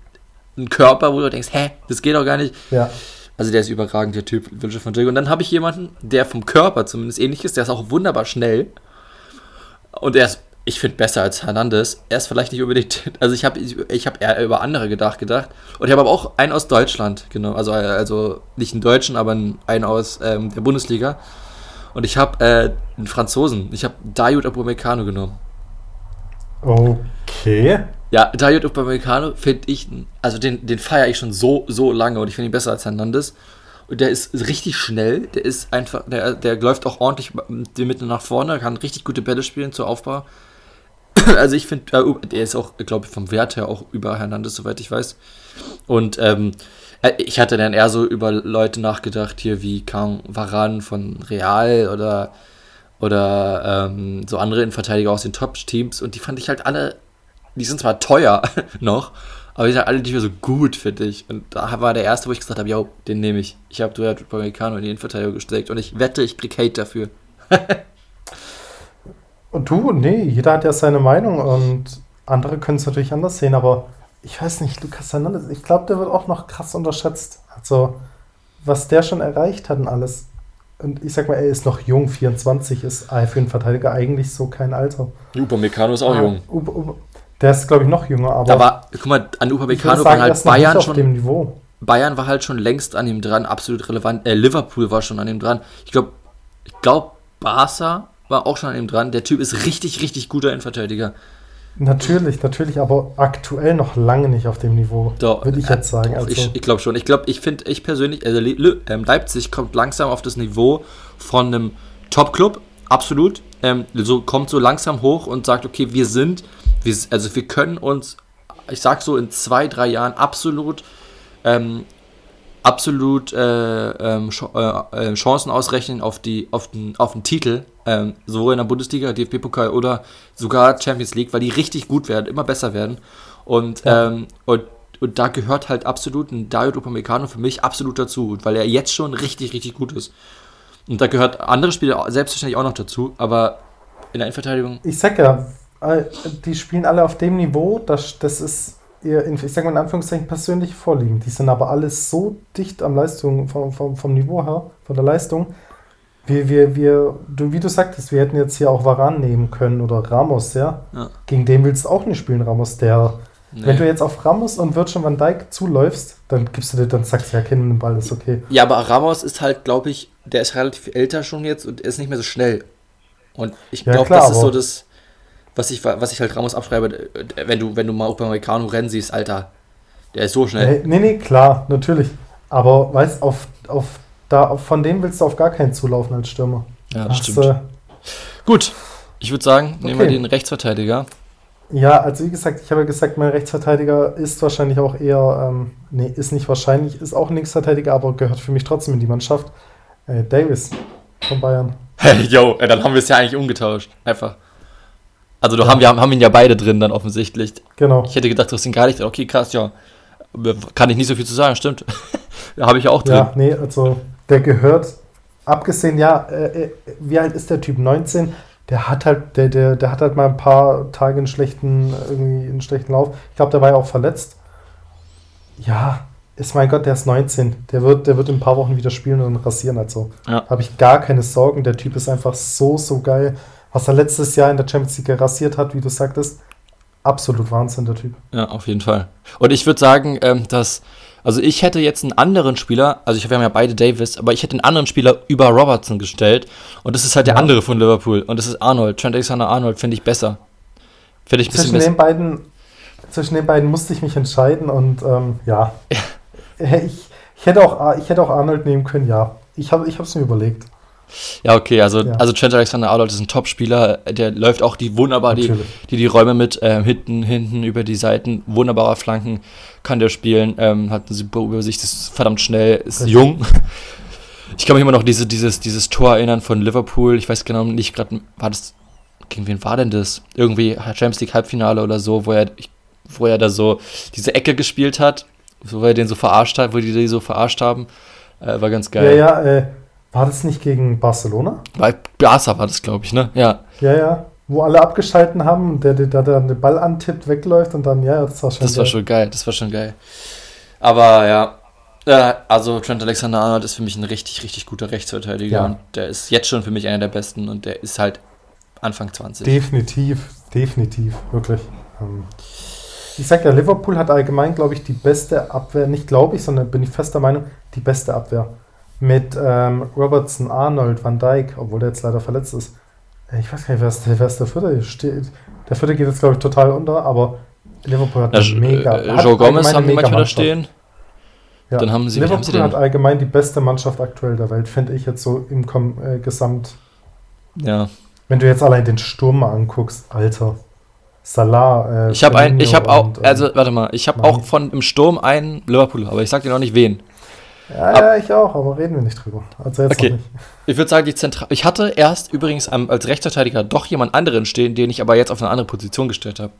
einen Körper, wo du denkst, hä, das geht doch gar nicht. Ja. Also der ist überragend, der Typ, Virgil van Dijk. Und dann habe ich jemanden, der vom Körper zumindest ähnlich ist, der ist auch wunderbar schnell. Und er ist, ich finde, besser als Hernandez. Er ist vielleicht nicht unbedingt, also ich habe ich hab eher über andere gedacht, gedacht. Und ich habe aber auch einen aus Deutschland, genau. Also, also nicht einen Deutschen, aber einen aus ähm, der Bundesliga. Und ich habe äh, einen Franzosen. Ich habe Dayot Upamecano genommen. Okay. Ja, Dayot Upamecano finde ich, also den, den feiere ich schon so, so lange und ich finde ihn besser als Hernandez. Und der ist richtig schnell, der ist einfach, der, der läuft auch ordentlich die Mitte nach vorne, kann richtig gute Bälle spielen zur Aufbau. also ich finde, äh, der ist auch, glaube ich, vom Wert her auch über Hernandez, soweit ich weiß. Und ähm, äh, ich hatte dann eher so über Leute nachgedacht, hier wie Kang Varan von Real oder, oder ähm, so andere Innenverteidiger aus den Top-Teams. Und die fand ich halt alle, die sind zwar teuer noch, aber die sind halt alle nicht mehr so gut, finde ich. Und da war der erste, wo ich gesagt habe, ja, den nehme ich. Ich habe Duert Upamecano in die Innenverteidigung gesteckt und ich wette, ich krieg Hate dafür. und du, nee, jeder hat ja seine Meinung und andere können es natürlich anders sehen, aber ich weiß nicht, Lukas Hernandez, ich glaube, der wird auch noch krass unterschätzt. Also, was der schon erreicht hat und alles. Und ich sag mal, er ist noch jung, 24 ist für einen Verteidiger eigentlich so kein Alter. Upamecano ist auch ah, jung. Upa, Upa, der ist, glaube ich, noch jünger, aber. Da war, guck mal, an Upamecano war halt Bayern schon. dem Niveau. Bayern war halt schon längst an ihm dran, absolut relevant. Äh, Liverpool war schon an ihm dran. Ich glaube, ich glaube, Barca war auch schon an ihm dran. Der Typ ist richtig, richtig guter Innenverteidiger. Natürlich, natürlich, aber aktuell noch lange nicht auf dem Niveau, würde ich jetzt sagen. Also. Ich, ich glaube schon. Ich glaube, ich finde, ich persönlich, also ähm, Leipzig kommt langsam auf das Niveau von einem Top-Club, absolut. Ähm, so kommt so langsam hoch und sagt, okay, wir sind, wir, also wir können uns, ich sag so in zwei, drei Jahren absolut ähm, absolut äh, ähm, äh, äh, Chancen ausrechnen auf, die, auf, den, auf den Titel, ähm, sowohl in der Bundesliga, DFB-Pokal oder sogar Champions League, weil die richtig gut werden, immer besser werden. Und, ja. ähm, und, und da gehört halt absolut ein Dario Upamecano für mich absolut dazu, weil er jetzt schon richtig, richtig gut ist. Und da gehört andere Spieler selbstverständlich auch noch dazu, aber in der Innenverteidigung. Ich sag ja, die spielen alle auf dem Niveau, das, das ist ihr, ich sag mal in Anführungszeichen, persönliche Vorlieben. Die sind aber alles so dicht am Leistung, vom, vom, vom Niveau her, von der Leistung. Wir, wir, wir, du, wie du sagtest, wir hätten jetzt hier auch Varan nehmen können oder Ramos, ja? ja. Gegen den willst du auch nicht spielen, Ramos, der. Nee. Wenn du jetzt auf Ramos und Virgil van Dijk zuläufst, dann gibst du dir, dann sagst du ja, kennen den Ball, ist okay. Ja, aber Ramos ist halt, glaube ich, der ist relativ älter schon jetzt und ist nicht mehr so schnell. Und ich glaube, ja, das ist so das was ich, was ich halt Ramos abschreibe, wenn du, wenn du mal Upamecano rennen siehst, Alter, der ist so schnell. Nee, nee, klar, natürlich. Aber weißt auf, auf, da, von dem willst du auf gar keinen zulaufen als Stürmer. Ja, das, stimmt. Äh, Gut, ich würde sagen, nehmen okay. wir den Rechtsverteidiger. Ja, also wie gesagt, ich habe ja gesagt, mein Rechtsverteidiger ist wahrscheinlich auch eher, ähm, nee, ist nicht wahrscheinlich, ist auch ein Linksverteidiger, aber gehört für mich trotzdem in die Mannschaft. Äh, Davis von Bayern. Hey, yo, dann haben wir es ja eigentlich umgetauscht. Einfach. Also du ja. haben, wir haben, haben ihn ja beide drin dann offensichtlich. Genau. Ich hätte gedacht, du hast ihn gar nicht. Okay, krass, ja. Kann ich nicht so viel zu sagen, stimmt. da habe ich auch drin. Ja, nee, also der gehört, abgesehen, ja, äh, äh, wie alt ist der Typ? 19? Der hat halt, der, der, der hat halt mal ein paar Tage einen schlechten, irgendwie einen schlechten Lauf. Ich glaube, der war ja auch verletzt. Ja, ist mein Gott, der ist 19. Der wird, der wird in ein paar Wochen wieder spielen und rasieren. Also ja. habe ich gar keine Sorgen. Der Typ ist einfach so, so geil was er letztes Jahr in der Champions League rasiert hat, wie du sagtest, absolut Wahnsinn, der Typ. Ja, auf jeden Fall. Und ich würde sagen, ähm, dass, also ich hätte jetzt einen anderen Spieler, also ich, wir haben ja beide Davis, aber ich hätte einen anderen Spieler über Robertson gestellt und das ist halt ja. der andere von Liverpool und das ist Arnold. Trent Alexander-Arnold finde ich besser. Finde ich ein bisschen zwischen besser. Den beiden, zwischen den beiden musste ich mich entscheiden und ähm, ja. ja. Ich, ich, hätte auch, ich hätte auch Arnold nehmen können, ja. Ich habe es mir überlegt. Ja, okay, also, ja. also Trent Alexander-Arnold ist ein Top-Spieler, der läuft auch die wunderbar, die, die, die Räume mit äh, hinten, hinten über die Seiten, wunderbarer Flanken kann der spielen, ähm, hat eine Übersicht, ist verdammt schnell, ist okay. jung. Ich kann mich immer noch diese, dieses, dieses Tor erinnern von Liverpool, ich weiß genau nicht, gerade war das, gegen wen war denn das? Irgendwie Champions League Halbfinale oder so, wo er, wo er da so diese Ecke gespielt hat, wo er den so verarscht hat, wo die die so verarscht haben, äh, war ganz geil. Ja, ja, äh, war das nicht gegen Barcelona? Bei Barca war das, glaube ich, ne? Ja. Ja, ja. Wo alle abgeschalten haben und der, der, der den Ball antippt, wegläuft und dann, ja, das war schon Das geil. war schon geil, das war schon geil. Aber ja, äh, also Trent Alexander-Arnold ist für mich ein richtig, richtig guter Rechtsverteidiger ja. und der ist jetzt schon für mich einer der besten und der ist halt Anfang 20. Definitiv, definitiv, wirklich. Ähm, ich sag ja, Liverpool hat allgemein, glaube ich, die beste Abwehr, nicht glaube ich, sondern bin ich fester Meinung, die beste Abwehr mit ähm, Robertson, Arnold, Van Dyke, obwohl der jetzt leider verletzt ist. Ich weiß gar nicht, wer ist, wer ist der Vierte? Steht, der Vierte geht jetzt, glaube ich, total unter, aber Liverpool hat eine mega. Äh, Joe Gomez haben die manchmal da stehen. Ja. Dann haben sie, Liverpool haben sie hat allgemein die beste Mannschaft aktuell der Welt, finde ich jetzt so im Kom äh, Gesamt. Ja. Wenn du jetzt allein den Sturm mal anguckst, Alter. Salah. Äh, ich habe ein, ich habe auch, und, also warte mal, ich habe auch von im Sturm einen Liverpool, aber ich sag dir noch nicht wen. Ja, ja, ich auch, aber reden wir nicht drüber. Also jetzt okay. Ich würde sagen, die Zentral. Ich hatte erst übrigens als Rechtsverteidiger doch jemand anderen stehen, den ich aber jetzt auf eine andere Position gestellt habe.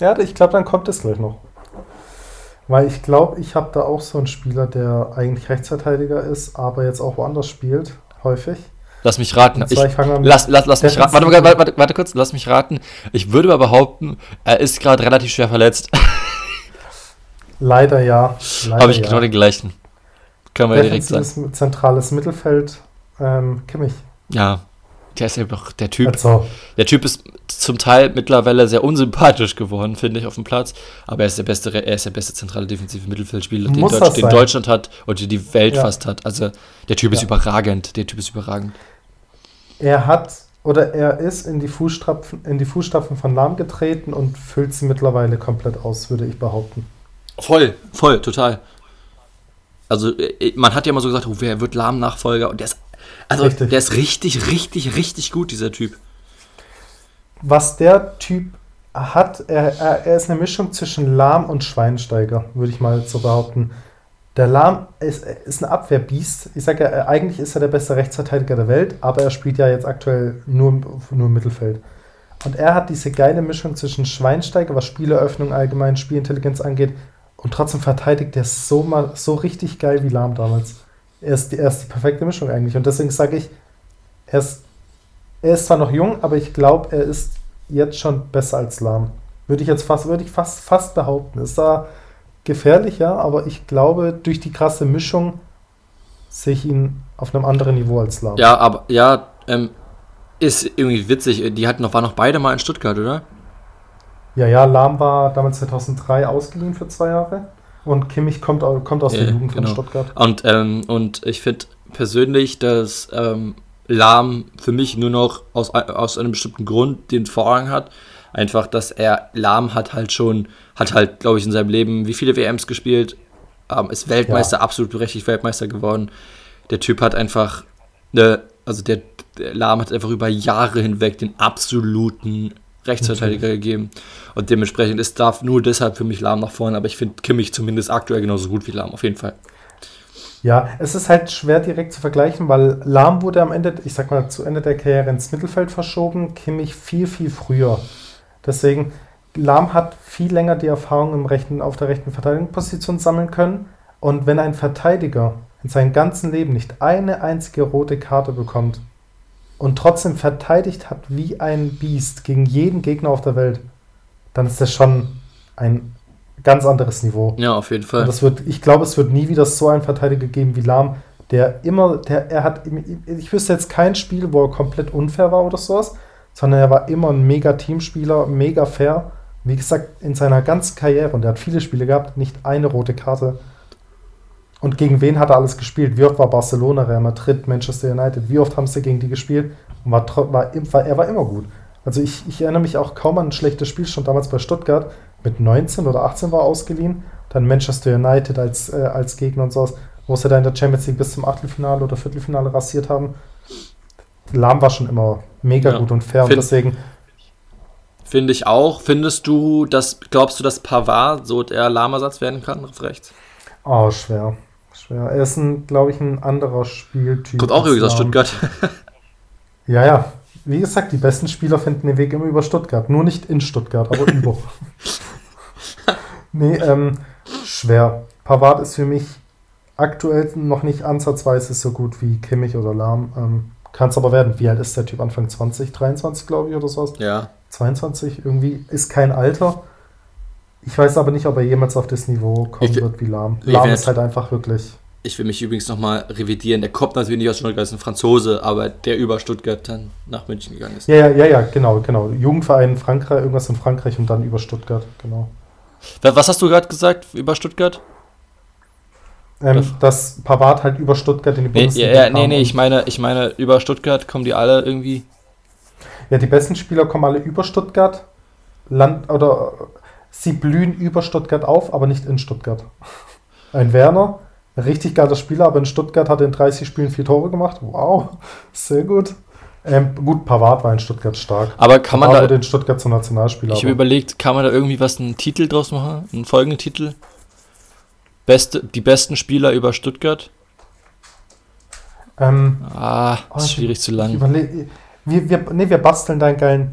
Ja, ich glaube, dann kommt es gleich noch. Weil ich glaube, ich habe da auch so einen Spieler, der eigentlich Rechtsverteidiger ist, aber jetzt auch woanders spielt, häufig. Lass mich raten. Ich, lass, lass, lass mich raten. Warte, warte, warte, warte, kurz, lass mich raten. Ich würde aber behaupten, er ist gerade relativ schwer verletzt. Leider ja. Habe ich ja. genau den gleichen. Kann man direkt sagen. Zentrales Mittelfeld, ähm, Kimmich. Ja, der ist doch der Typ. Also. Der Typ ist zum Teil mittlerweile sehr unsympathisch geworden, finde ich, auf dem Platz. Aber er ist der beste, er ist der beste zentrale defensive Mittelfeldspieler, den, Deutsch, den, Deutschland hat und die Welt ja. fast hat. Also der Typ ja. ist überragend. Der Typ ist überragend. Er hat oder er ist in die Fußstapfen, in die Fußstapfen von Lahm getreten und füllt sie mittlerweile komplett aus, würde ich behaupten. Voll, voll, total. Also äh, man hat ja immer so gesagt, oh, wer wird Lahm-Nachfolger? Und der ist, also richtig. der ist richtig, richtig, richtig gut, dieser Typ. Was der Typ hat, er, er, er ist eine Mischung zwischen Lahm und Schweinsteiger, würde ich mal so behaupten. Der Lahm ist, ist ein Abwehrbiest. Ich sage ja, eigentlich ist er der beste Rechtsverteidiger der Welt, aber er spielt ja jetzt aktuell nur, nur im Mittelfeld. Und er hat diese geile Mischung zwischen Schweinsteiger, was Spieleröffnung allgemein, Spielintelligenz angeht, und trotzdem verteidigt er so, mal, so richtig geil wie Lahm damals. Er ist, die, er ist die perfekte Mischung eigentlich. Und deswegen sage ich, er ist, er ist zwar noch jung, aber ich glaube, er ist jetzt schon besser als Lahm. Würde ich jetzt fast, würde ich fast, fast behaupten. Ist da gefährlich, ja, aber ich glaube, durch die krasse Mischung sehe ich ihn auf einem anderen Niveau als Lahm. Ja, aber ja, ähm, ist irgendwie witzig. Die hatten noch, waren noch beide mal in Stuttgart, oder? Ja, ja, Lahm war damals 2003 ausgeliehen für zwei Jahre und Kimmich kommt, kommt aus der Jugend genau. von Stuttgart. Und, ähm, und ich finde persönlich, dass ähm, Lahm für mich nur noch aus, aus einem bestimmten Grund den Vorrang hat. Einfach, dass er, Lahm hat halt schon, hat halt, glaube ich, in seinem Leben wie viele WMs gespielt, ähm, ist Weltmeister, ja. absolut berechtigt Weltmeister geworden. Der Typ hat einfach, ne, also der, der Lahm hat einfach über Jahre hinweg den absoluten Rechtsverteidiger okay. gegeben. Und dementsprechend ist darf nur deshalb für mich Lahm nach vorne, aber ich finde Kimmich zumindest aktuell genauso gut wie Lahm, auf jeden Fall. Ja, es ist halt schwer direkt zu vergleichen, weil Lahm wurde am Ende, ich sag mal, zu Ende der Karriere ins Mittelfeld verschoben, Kimmich viel, viel früher. Deswegen, Lahm hat viel länger die Erfahrung im rechten, auf der rechten Verteidigungsposition sammeln können. Und wenn ein Verteidiger in seinem ganzen Leben nicht eine einzige rote Karte bekommt, und trotzdem verteidigt hat wie ein Biest gegen jeden Gegner auf der Welt, dann ist das schon ein ganz anderes Niveau. Ja, auf jeden Fall. Und das wird, ich glaube, es wird nie wieder so einen Verteidiger geben wie Lahm, der immer, der, er hat, ich wüsste jetzt kein Spiel, wo er komplett unfair war oder sowas, sondern er war immer ein mega Teamspieler, mega fair. Wie gesagt, in seiner ganzen Karriere, und er hat viele Spiele gehabt, nicht eine rote Karte. Und gegen wen hat er alles gespielt? Wie oft war Barcelona, Real Madrid, Manchester United? Wie oft haben sie gegen die gespielt? Und war, war, er war immer gut. Also ich, ich erinnere mich auch kaum an ein schlechtes Spiel, schon damals bei Stuttgart. Mit 19 oder 18 war er ausgeliehen. Dann Manchester United als, äh, als Gegner und sowas, wo sie da in der Champions League bis zum Achtelfinale oder Viertelfinale rasiert haben. Lahm war schon immer mega ja. gut und fair. Find, und deswegen. Finde ich auch. Findest du, dass, glaubst du, dass Pavard so der Lahmersatz werden kann auf rechts? Oh, schwer schwer. Er ist, glaube ich, ein anderer Spieltyp. Kommt auch übrigens aus Stuttgart. ja, ja. Wie gesagt, die besten Spieler finden den Weg immer über Stuttgart. Nur nicht in Stuttgart, aber über. nee, ähm, schwer. Pavard ist für mich aktuell noch nicht ansatzweise so gut wie Kimmich oder Lahm. Ähm, Kann es aber werden. Wie alt ist der Typ? Anfang 20, 23, glaube ich, oder sowas? Ja. 22, irgendwie ist kein Alter. Ich weiß aber nicht, ob er jemals auf das Niveau kommen ich, wird wie Lahm. Lahm ist halt einfach wirklich. Ich will mich übrigens nochmal revidieren. Der kommt natürlich nicht aus Stuttgart, ist ein Franzose, aber der über Stuttgart dann nach München gegangen ist. Ja, ja, ja, ja genau, genau. Jugendverein in Frankreich, irgendwas in Frankreich und dann über Stuttgart, genau. Was hast du gerade gesagt über Stuttgart? Ähm, dass Pavard halt über Stuttgart in die Bundesliga nee, ja, Nee, nee, ich meine, ich meine, über Stuttgart kommen die alle irgendwie. Ja, die besten Spieler kommen alle über Stuttgart. Land oder sie blühen über Stuttgart auf, aber nicht in Stuttgart. Ein Werner, richtig geiler Spieler, aber in Stuttgart hat er in 30 Spielen vier Tore gemacht. Wow, sehr gut. Ähm, gut, Pavard war in Stuttgart stark. Aber kann man Pavard da. in Stuttgart zum Nationalspieler. Ich habe überlegt, kann man da irgendwie was einen Titel draus machen? Einen folgenden Titel? Beste, die besten Spieler über Stuttgart? ähm, Ah, Oh, ist ich- schwierig zu ich lang. Wir, wir, nee, wir basteln da einen geilen,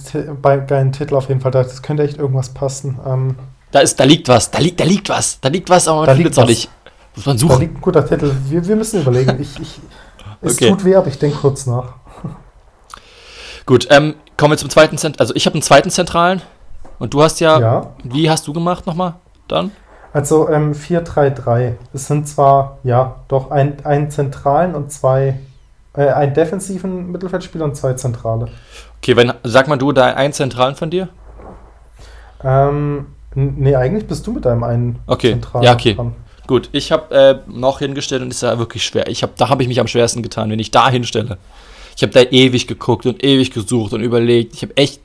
geilen Titel auf jeden Fall. Das könnte echt irgendwas passen. Ähm, Da ist, da liegt was, da liegt, da liegt was, da liegt was, aber man Da findet liegt es was. nicht. Muss man da suchen. liegt ein guter Titel. Wir, wir müssen überlegen. Ich, ich, es Okay. tut weh, aber ich denke kurz nach. Gut, ähm, kommen wir zum zweiten Zent Also ich habe einen zweiten Zentralen und du hast ja, Ja. wie hast du gemacht nochmal dann? Also ähm, 4-3-3. Es sind zwar, ja, doch ein, einen zentralen und zwei, äh, einen defensiven Mittelfeldspieler und zwei zentrale. Okay, wenn, sag mal du da einen Zentralen von dir? Ähm, nee, eigentlich bist du mit deinem einen Okay, zentralen ja, okay. dran. Gut, ich habe äh, noch hingestellt und ist ja wirklich schwer. Ich hab, da habe ich mich am schwersten getan, wenn ich da hinstelle. Ich habe da ewig geguckt und ewig gesucht und überlegt. Ich habe echt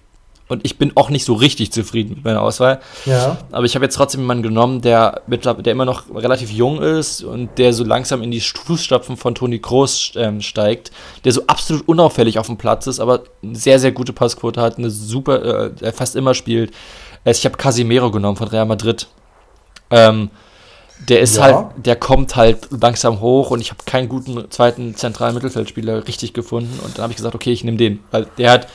und ich bin auch nicht so richtig zufrieden mit meiner Auswahl. Ja, Aber ich habe jetzt trotzdem jemanden genommen, der, mittler- der immer noch relativ jung ist und der so langsam in die Fußstapfen von Toni Kroos ähm, steigt, der so absolut unauffällig auf dem Platz ist, aber eine sehr, sehr gute Passquote hat, eine super, äh, er fast immer spielt. Äh, Ich habe Casimiro genommen von Real Madrid. Ähm, der ist Ja. halt, der kommt halt langsam hoch und ich habe keinen guten zweiten zentralen Mittelfeldspieler richtig gefunden und dann habe ich gesagt, okay, ich nehme den, weil der hat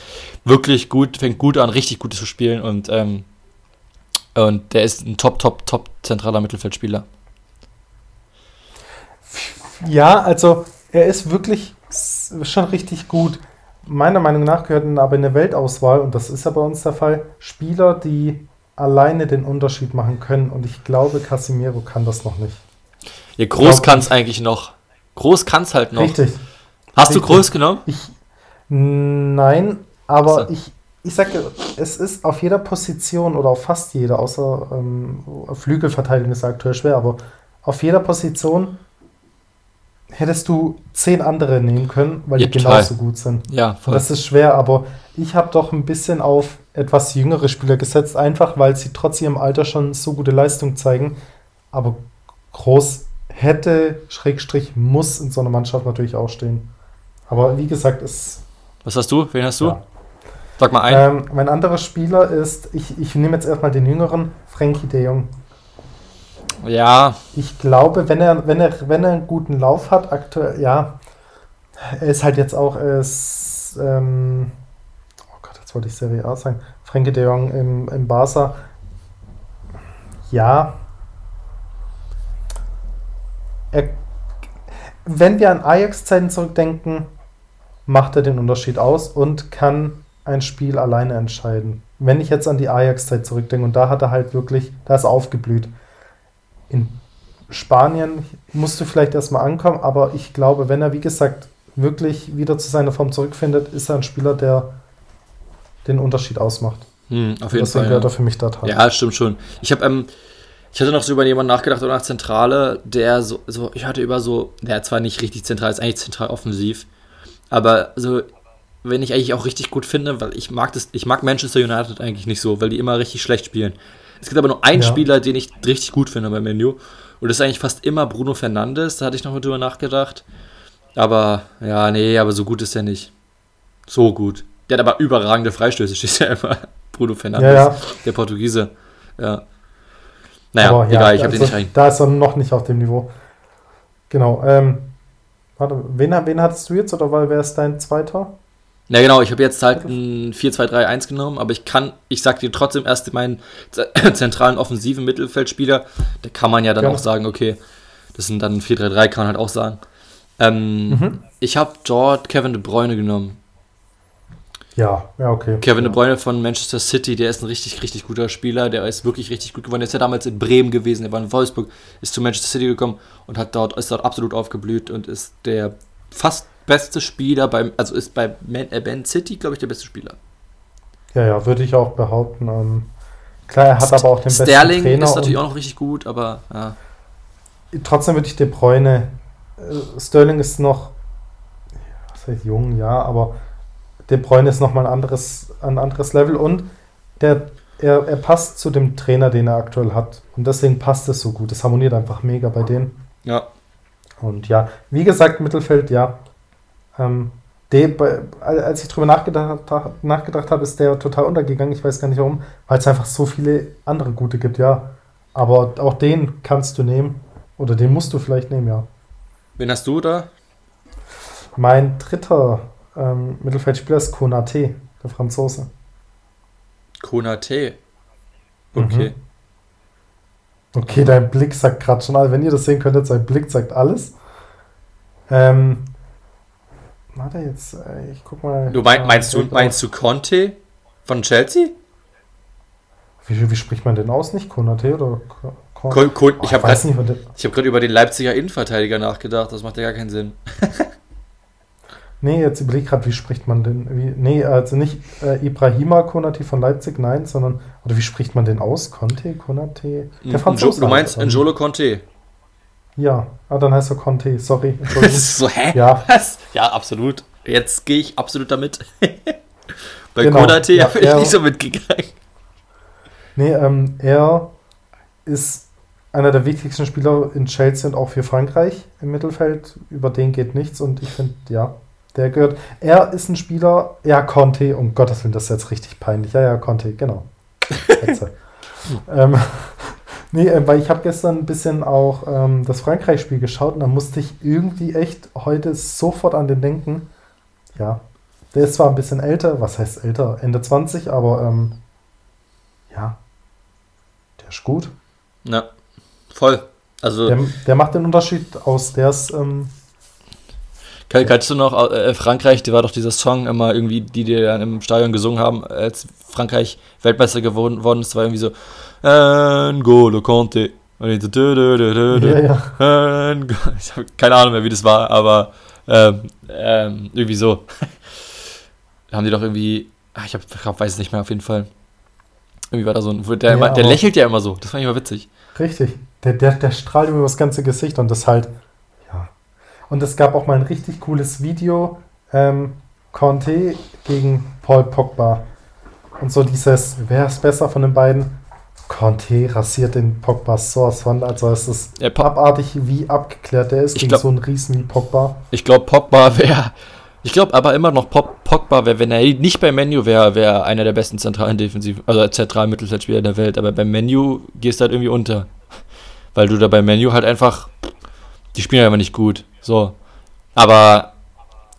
wirklich gut, fängt gut an, richtig gut zu spielen und ähm, und der ist ein top, top, top zentraler Mittelfeldspieler. ja, also er ist wirklich schon richtig gut. Meiner Meinung nach gehörten aber in der Weltauswahl, und das ist ja bei uns der Fall, Spieler, die alleine den Unterschied machen können. Und ich glaube, Casimiro kann das noch nicht. Ja, Groß kann es eigentlich noch. Groß kann es halt noch. Richtig. Hast du richtig. Groß genommen? Ich, nein, aber so. ich, ich sage, es ist auf jeder Position oder auf fast jeder, außer ähm, Flügelverteidigung ist aktuell schwer, aber auf jeder Position hättest du zehn andere nehmen können, weil Ja, die total. genauso gut sind. Ja, voll. das ist schwer, aber ich habe doch ein bisschen auf etwas jüngere Spieler gesetzt, einfach weil sie trotz ihrem Alter schon so gute Leistung zeigen. Aber groß hätte, Schrägstrich, muss in so einer Mannschaft natürlich auch stehen. Aber wie gesagt, es. Was hast du? Wen hast du? Ja. Sag mal einen. Ähm, mein anderer Spieler ist, ich, ich nehme jetzt erstmal den jüngeren, Frankie de Jong. ja, Ich glaube, wenn er, wenn er, wenn er einen guten Lauf hat, aktuell, ja, er ist halt jetzt auch, er ist, ähm, wollte ich Serie A sagen, Frankie de Jong im, im Barca, ja, er, wenn wir an Ajax-Zeiten zurückdenken, macht er den Unterschied aus und kann ein Spiel alleine entscheiden. Wenn ich jetzt an die Ajax-Zeit zurückdenke und da hat er halt wirklich, da ist er aufgeblüht. In Spanien musst du vielleicht erstmal ankommen, aber ich glaube, wenn er, wie gesagt, wirklich wieder zu seiner Form zurückfindet, ist er ein Spieler, der den Unterschied ausmacht. hm, auf jeden Deswegen Fall. gehört Ja. er für mich da dran. ja, stimmt schon. Ich habe, ähm, ich hatte noch so über jemanden nachgedacht oder nach Zentrale, der so, so, ich hatte über so, der zwar nicht richtig zentral, ist eigentlich zentral offensiv, aber so, wenn ich eigentlich auch richtig gut finde, weil ich mag das, ich mag Manchester United eigentlich nicht so, weil die immer richtig schlecht spielen. Es gibt aber nur einen Ja. Spieler, den ich richtig gut finde beim Menu. Und das ist eigentlich fast immer Bruno Fernandes. Da hatte ich noch mal drüber nachgedacht. Aber, ja, nee, aber so gut ist er nicht. So gut. Der hat aber überragende Freistöße, steht ja immer. Bruno Fernandes, Ja, ja. der Portugiese. Ja. Naja, Aber ja, egal, ich habe also, den nicht rein. Da ist er noch nicht auf dem Niveau. Genau. Ähm, warte, zen, wen hattest du jetzt oder weil wer ist dein zweiter? Na genau, ich habe jetzt halt ein 4-2-3-1 genommen, aber ich kann, ich sag dir trotzdem erst meinen zentralen offensiven Mittelfeldspieler, da kann man ja dann Gerne. auch sagen, okay, das sind dann 4-3-3, kann man halt auch sagen. Ähm, Mhm. Ich habe dort Kevin De Bruyne genommen. Ja, ja, okay. Kevin ja. De Bruyne von Manchester City, der ist ein richtig, richtig guter Spieler, der ist wirklich richtig gut geworden. Der ist ja damals in Bremen gewesen, der war in Wolfsburg, ist zu Manchester City gekommen und hat dort, ist dort absolut aufgeblüht und ist der fast beste Spieler beim, also ist bei Man, äh, Man City, glaube ich, der beste Spieler. Ja, ja, würde ich auch behaupten. Ähm, klar, er hat aber auch den besten Sterling Trainer. ist natürlich auch noch richtig gut, aber ja. Trotzdem würde ich De Bruyne. Äh, Sterling ist noch, was heißt jung, ja, aber De Bruyne ist noch mal ein anderes, ein anderes Level und der, er, er passt zu dem Trainer, den er aktuell hat. Und deswegen passt es so gut. Es harmoniert einfach mega bei denen. Ja, Und ja, wie gesagt, Mittelfeld, ja. Ähm, der, als ich drüber nachgedacht, nachgedacht habe, ist der total untergegangen. Ich weiß gar nicht warum, weil es einfach so viele andere gute gibt, ja. Aber auch den kannst du nehmen. Oder den musst du vielleicht nehmen, ja. Wen hast du da? Mein dritter ähm, Mittelfeldspieler ist Konate, der Franzose. Konate? Okay. Mhm. Okay, dein Blick sagt gerade schon alles. Wenn ihr das sehen könntet, sein Blick sagt alles. Ähm, warte jetzt, äh, ich guck mal. Du mein, meinst, du, meinst du Conte von Chelsea? Wie, wie spricht man denn aus? Nicht Konate oder Kon Kon Kon oh, Ich habe gerade hab über den Leipziger Innenverteidiger nachgedacht. Das macht ja gar keinen Sinn. Nee, jetzt überlege ich gerade, wie spricht man denn? Wie, nee, also nicht äh, Ibrahima Konate von Leipzig, nein, sondern, oder wie spricht man den aus? Conte, Konate? Der Franzose. Du meinst N'Jolo Conte? Ja, ah, dann heißt er Conte, sorry. so, hä? Ja. Was? Ja, absolut. Jetzt gehe ich absolut damit. Bei genau. Konate ja, bin ich nicht so mitgegangen. Nee, ähm, er ist einer der wichtigsten Spieler in Chelsea und auch für Frankreich im Mittelfeld. Über den geht nichts und ich finde, ja, der gehört. Er ist ein Spieler. Ja, Conte, um Gottes Willen, das ist jetzt richtig peinlich. Ja, ja, Conte, genau. ähm, nee, äh, weil ich habe gestern ein bisschen auch ähm, das Frankreich-Spiel geschaut und da musste ich irgendwie echt heute sofort an den denken. Ja, der ist zwar ein bisschen älter, was heißt älter? Ende 20, aber ähm, ja, der ist gut. Ja, voll. Also der, der macht den Unterschied aus. Der ist ähm, Kannst du noch, äh, Frankreich, die war doch dieser Song immer irgendwie, die die dann im Stadion gesungen haben, als Frankreich Weltmeister geworden worden ist, war irgendwie so N'Golo Conte. Ja, ja. Ich habe keine Ahnung mehr, wie das war, aber ähm, ähm, irgendwie so. da haben die doch irgendwie, ach, ich hab, weiß es nicht mehr auf jeden Fall. Irgendwie war da so ein, der, ja, der lächelt ja immer so, das fand ich immer witzig. Richtig, der, der, der strahlt über das ganze Gesicht und das halt und es gab auch mal ein richtig cooles Video, ähm, Conte gegen Paul Pogba. Und so dieses, wer ist besser von den beiden? Conte rasiert den Pogba sowas von, also es ist ja, abartig, wie abgeklärt der ist gegen glaub, so einen Riesen wie Pogba. Ich glaube, Pogba wäre, ich glaube aber immer noch Pogba wäre, wenn er nicht beim Menu wäre, wäre einer der besten zentralen Defensiv, also zentralen Mittelfeldspieler der Welt, aber beim Menu gehst du halt irgendwie unter. Weil du da beim Menu halt einfach, die spielen ja immer nicht gut. So. Aber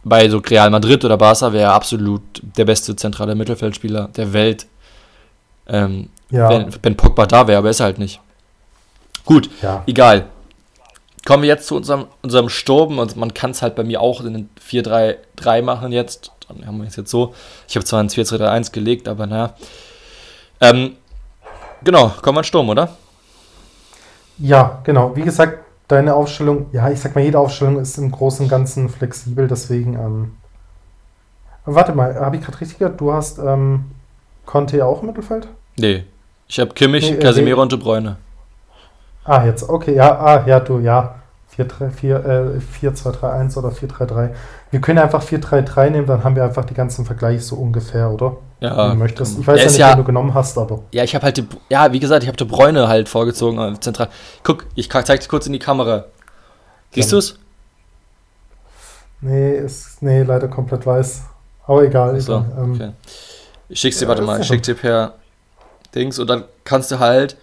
bei so Real Madrid oder Barca wäre er absolut der beste zentrale Mittelfeldspieler der Welt. Ähm, ja. wenn, wenn Pogba da wäre, aber ist er halt nicht. Gut, ja. egal. Kommen wir jetzt zu unserem, unserem Sturm und man kann es halt bei mir auch in 4-3-3 machen jetzt. Dann haben wir es jetzt so. Ich habe zwar ein 4-3-1 gelegt, aber naja. Ähm, genau, kommen wir an Sturm, oder? Ja, genau. Wie gesagt, deine Aufstellung, ja, ich sag mal, jede Aufstellung ist im Großen und Ganzen flexibel, deswegen, ähm, warte mal, habe ich gerade richtig gehört, du hast ähm, Conte auch im Mittelfeld? Nee, ich habe Kimmich, nee, äh, Casemiro nee. und De Bruyne. Ah, jetzt, okay, ja, ah, ja, du, ja, 4-2-3-1 äh, oder 4-3-3. Wir können einfach 4-3-3 nehmen, dann haben wir einfach die ganzen Vergleiche so ungefähr, oder? Ja. Möchtest. Ich weiß ja nicht, ja, wen du genommen hast, aber. Ja, ich habe halt, die, ja, wie gesagt, ich habe De Bräune halt vorgezogen, äh, zentral. Guck, ich zeig dir kurz in die Kamera. Siehst du es? Nee, ist, nee, leider komplett weiß. Aber egal. So, egal. Ähm, okay. Ich schick's dir, ja, warte mal, ich schick dir per Dings und dann kannst du halt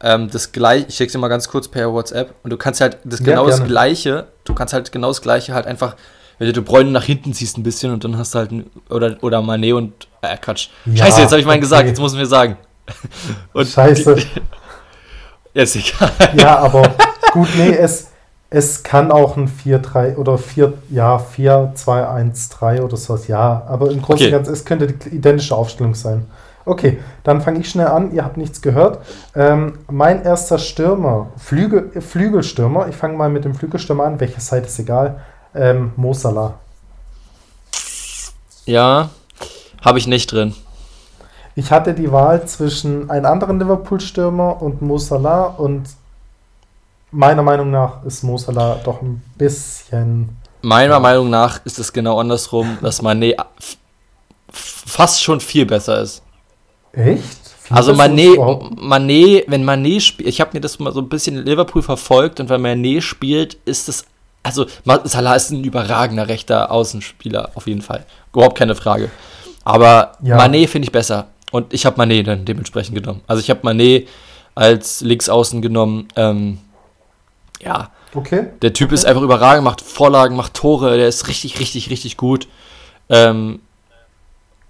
ähm, das gleiche, ich schick's dir mal ganz kurz per WhatsApp und du kannst halt das genau ja, das gleiche, du kannst halt genau das gleiche halt einfach wenn du De Bruyne nach hinten ziehst ein bisschen und dann hast du halt oder oder Mané und äh, Quatsch. Ja, Scheiße, jetzt habe ich meinen okay. gesagt, jetzt muss ich mir sagen. Und Scheiße. Ist egal. Ja, aber gut, nee, es, es kann auch ein 4-3 oder 4, ja, 4-2-1-3 oder sowas, ja. Aber im Großen und okay. Ganzen, es könnte die identische Aufstellung sein. Okay, dann fange ich schnell an. Ihr habt nichts gehört. Ähm, mein erster Stürmer, Flügel, Flügelstürmer. Ich fange mal mit dem Flügelstürmer an. Welche Seite ist egal ähm, Mo Salah. Ja, habe ich nicht drin. Ich hatte die Wahl zwischen einem anderen Liverpool-Stürmer und Mo Salah und meiner Meinung nach ist Mo Salah doch ein bisschen. Meiner ja. Meinung nach ist es genau andersrum, dass Mané fast schon viel besser ist. Echt? Viel also Mané, Mané, wenn Mané spielt, ich habe mir das mal so ein bisschen in Liverpool verfolgt und wenn Mané spielt, ist es also Salah ist ein überragender rechter Außenspieler, auf jeden Fall. Überhaupt keine Frage. Aber ja. Mané finde ich besser. Und ich habe Mané dann dementsprechend genommen. Also ich habe Mané als Linksaußen genommen. Ähm, ja. Okay. Der Typ okay. ist einfach überragend, macht Vorlagen, macht Tore, der ist richtig, richtig, richtig gut. Ähm,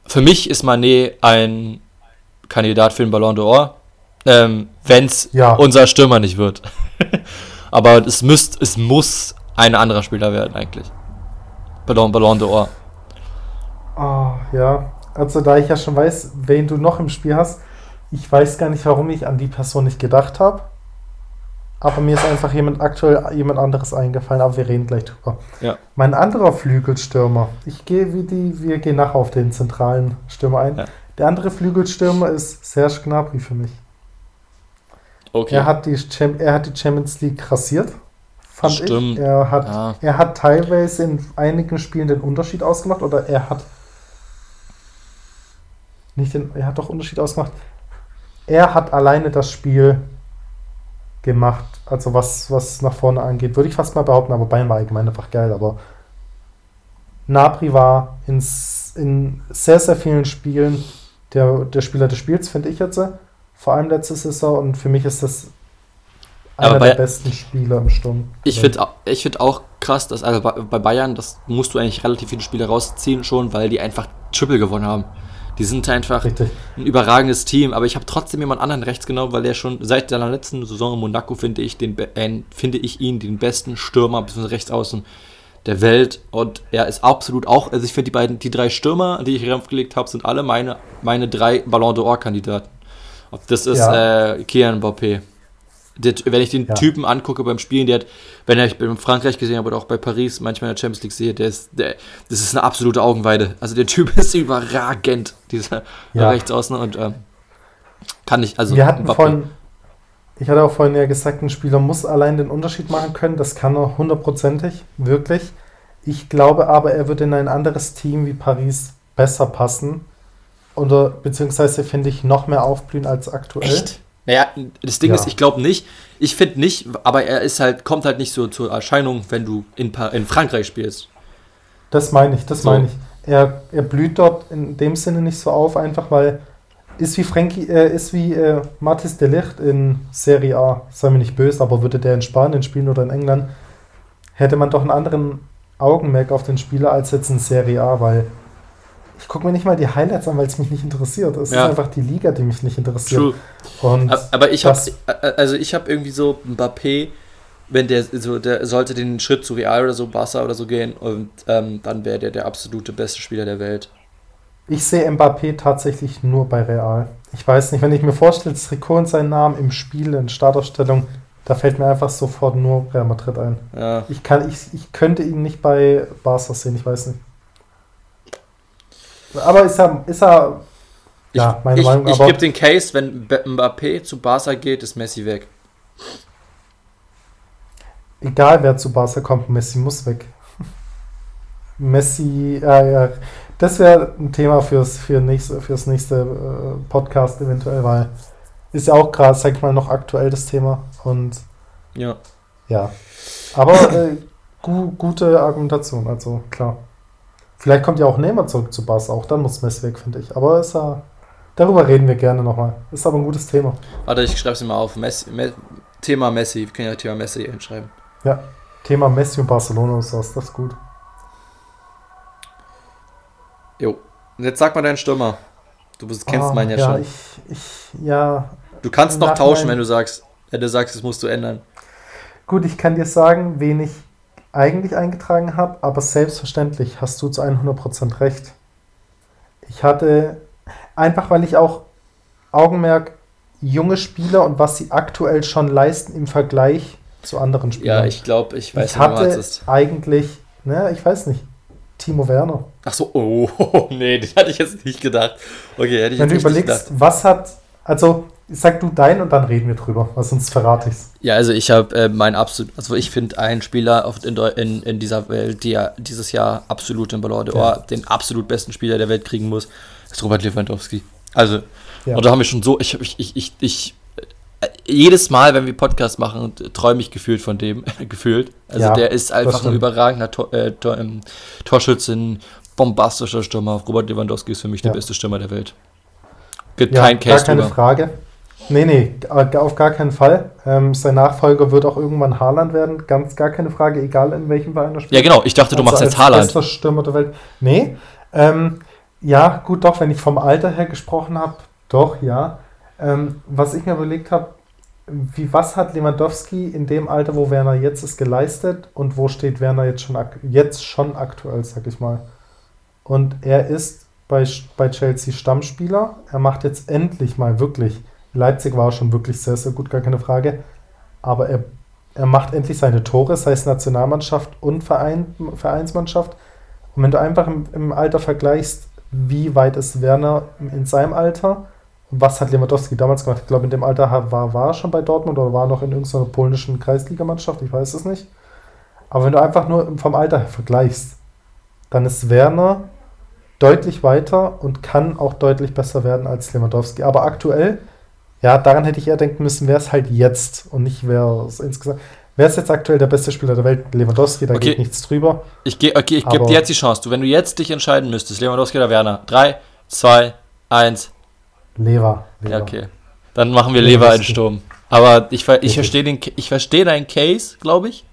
für mich ist Mané ein Kandidat für den Ballon d'Or, ähm, wenn es ja. unser Stürmer nicht wird. Aber es, müsst, es muss ein anderer Spieler werden eigentlich. Ballon, Ballon d'Or. Oh, ja. Also da ich ja schon weiß, wen du noch im Spiel hast, ich weiß gar nicht, warum ich an die Person nicht gedacht habe. Aber mir ist einfach jemand aktuell jemand anderes eingefallen, aber wir reden gleich drüber. Ja. Mein anderer Flügelstürmer, ich gehe wie die, wir gehen nachher auf den zentralen Stürmer ein. Ja. Der andere Flügelstürmer ist Serge Gnabry für mich. Okay. Er hat die, er hat die Champions League rasiert, fand Stimmt. ich. Er hat, ja. er hat teilweise in einigen Spielen den Unterschied ausgemacht oder er hat nicht den, er hat doch Unterschied ausgemacht. Er hat alleine das Spiel gemacht, also was, was nach vorne angeht, würde ich fast mal behaupten, aber Bayern war allgemein einfach geil, aber Nabri war in, in sehr, sehr vielen Spielen der, der Spieler des Spiels, finde ich jetzt, vor allem letzte Saison und für mich ist das einer bei, der besten Spieler im Sturm. Ich finde ich find auch krass, dass also bei Bayern, das musst du eigentlich relativ viele Spiele rausziehen schon, weil die einfach Triple gewonnen haben. Die sind einfach Richtig. ein überragendes Team, aber ich habe trotzdem jemand anderen rechts genommen, weil er schon seit seiner letzten Saison in Monaco finde ich, den, äh, finde ich ihn den besten Stürmer bzw. Rechtsaußen der Welt und er ist absolut auch, also ich finde die beiden, die drei Stürmer, die ich raufgelegt habe, sind alle meine, meine drei Ballon d'Or Kandidaten. Ob das ist ja. äh, Kian Mbappé, der, wenn ich den ja. Typen angucke beim Spielen, der hat, wenn ich in Frankreich gesehen habe oder auch bei Paris manchmal in der Champions League sehe, der ist, der, das ist eine absolute Augenweide. Also der Typ ist überragend, dieser ja. Rechtsaußen und ähm, kann ich, also wir hatten vorhin, ich hatte auch vorhin ja gesagt, ein Spieler muss allein den Unterschied machen können, das kann er hundertprozentig, wirklich. Ich glaube aber, er würde in ein anderes Team wie Paris besser passen oder beziehungsweise finde ich noch mehr aufblühen als aktuell. Echt? Naja, das Ding ja. ist, ich glaube nicht. Ich finde nicht, aber er ist halt, kommt halt nicht so zur Erscheinung, wenn du in, in Frankreich spielst. Das meine ich, das so. meine ich. Er, er blüht dort in dem Sinne nicht so auf, einfach weil ist wie Frankie, äh, ist wie äh, Mathis de Ligt in Serie A. Sei mir nicht böse, aber würde der in Spanien spielen oder in England, hätte man doch einen anderen Augenmerk auf den Spieler als jetzt in Serie A, weil ich gucke mir nicht mal die Highlights an, weil es mich nicht interessiert. Es ja. ist einfach die Liga, die mich nicht interessiert. Aber ich habe also ich habe irgendwie so Mbappé, wenn der so der sollte den Schritt zu Real oder so Barca oder so gehen und ähm, dann wäre der der absolute beste Spieler der Welt. Ich sehe Mbappé tatsächlich nur bei Real. Ich weiß nicht, wenn ich mir vorstelle, das Trikot und seinen Namen im Spiel in Startausstellung, da fällt mir einfach sofort nur Real Madrid ein. Ja. Ich, kann, ich, ich könnte ihn nicht bei Barca sehen, ich weiß nicht. Aber ist er, ist er ja, meine ich, Meinung. Ich, ich gebe den Case, wenn Mbappé zu Barca geht, ist Messi weg. Egal wer zu Barca kommt, Messi muss weg. Messi, äh, ja, das wäre ein Thema fürs, für nächste, fürs nächste äh, Podcast eventuell, weil ist ja auch gerade, sag ich mal, noch aktuell das Thema. Und ja. Ja. Aber äh, gu gute Argumentation, also klar. Vielleicht kommt ja auch Neymar zurück zu Bass, auch dann muss Messi weg, finde ich. Aber ist ja, darüber reden wir gerne nochmal. Ist aber ein gutes Thema. Warte, ich schreibe es mal auf. Messi, Me Thema Messi, wir können ja Thema Messi hinschreiben. Ja, Thema Messi und Barcelona ist das, das ist gut. Jo. Und jetzt sag mal deinen Stürmer. Du kennst oh, meinen ja, ja schon. Ich, ich, ja. Du kannst noch tauschen, wenn du sagst, wenn du sagst, das musst du ändern. Gut, ich kann dir sagen, wen ich eigentlich eingetragen habe, aber selbstverständlich hast du zu 100% recht. Ich hatte, einfach weil ich auch Augenmerk junge Spieler und was sie aktuell schon leisten im Vergleich zu anderen Spielern. Ja, ich glaube, ich weiß, ich hatte eigentlich, ne, ich weiß nicht, Timo Werner. Ach so, oh, nee, das hatte ich jetzt nicht gedacht. Okay, hätte ich Wenn jetzt du überlegst, gedacht. was hat, also Sag du dein und dann reden wir drüber, weil sonst verrate ich's. Ja, also ich habe äh, mein absolut, also ich finde einen Spieler in, in, in, dieser Welt, der dieses Jahr absolut im Ballon d'Or ja. den absolut besten Spieler der Welt kriegen muss, ist Robert Lewandowski. Also, ja. und da haben wir schon so, ich, ich, ich, ich, äh, jedes Mal, wenn wir Podcast machen, träume ich gefühlt von dem, gefühlt. Also Ja, der ist einfach ein überragender Tor, äh, Tor, ähm, Torschütze, ein bombastischer Stürmer. Robert Lewandowski ist für mich der beste Stürmer der Welt. Gibt kein gar Case keine drüber. Frage. Nee, nee, g- auf gar keinen Fall. Ähm, sein Nachfolger wird auch irgendwann Haaland werden. Ganz gar keine Frage, egal in welchem Verein er spielt. Ja, genau. Ich dachte, du Also machst jetzt Haaland. Bester Stürmer der Welt. Nee. Ähm, ja, gut, doch, wenn ich vom Alter her gesprochen habe, doch, ja. Ähm, was ich mir überlegt habe, wie was hat Lewandowski in dem Alter, wo Werner jetzt ist, geleistet und wo steht Werner jetzt schon, jetzt schon aktuell, sag ich mal. Und er ist bei, bei Chelsea Stammspieler. Er macht jetzt endlich mal wirklich. Leipzig war schon wirklich sehr, sehr gut, gar keine Frage. Aber er, er macht endlich seine Tore, sei es Nationalmannschaft und Verein, Vereinsmannschaft. Und wenn du einfach im, im Alter vergleichst, wie weit ist Werner in seinem Alter was hat Lewandowski damals gemacht? Ich glaube, in dem Alter war, er schon bei Dortmund oder war noch in irgendeiner polnischen Kreisligamannschaft, ich weiß es nicht. Aber wenn du einfach nur vom Alter her vergleichst, dann ist Werner deutlich weiter und kann auch deutlich besser werden als Lewandowski. Aber aktuell, ja, daran hätte ich eher denken müssen, wer es halt jetzt und nicht wer es insgesamt. Wer ist jetzt aktuell der beste Spieler der Welt? Lewandowski, da Okay. geht nichts drüber. Ich, geh, okay, ich gebe dir jetzt die Chance. Du, wenn du jetzt dich entscheiden müsstest, Lewandowski oder Werner. 3, 2, 1. Lever. Ja, okay. Dann machen wir Lever in. Sturm. Aber ich, ich Richtig. verstehe den, ich verstehe deinen Case, glaube ich.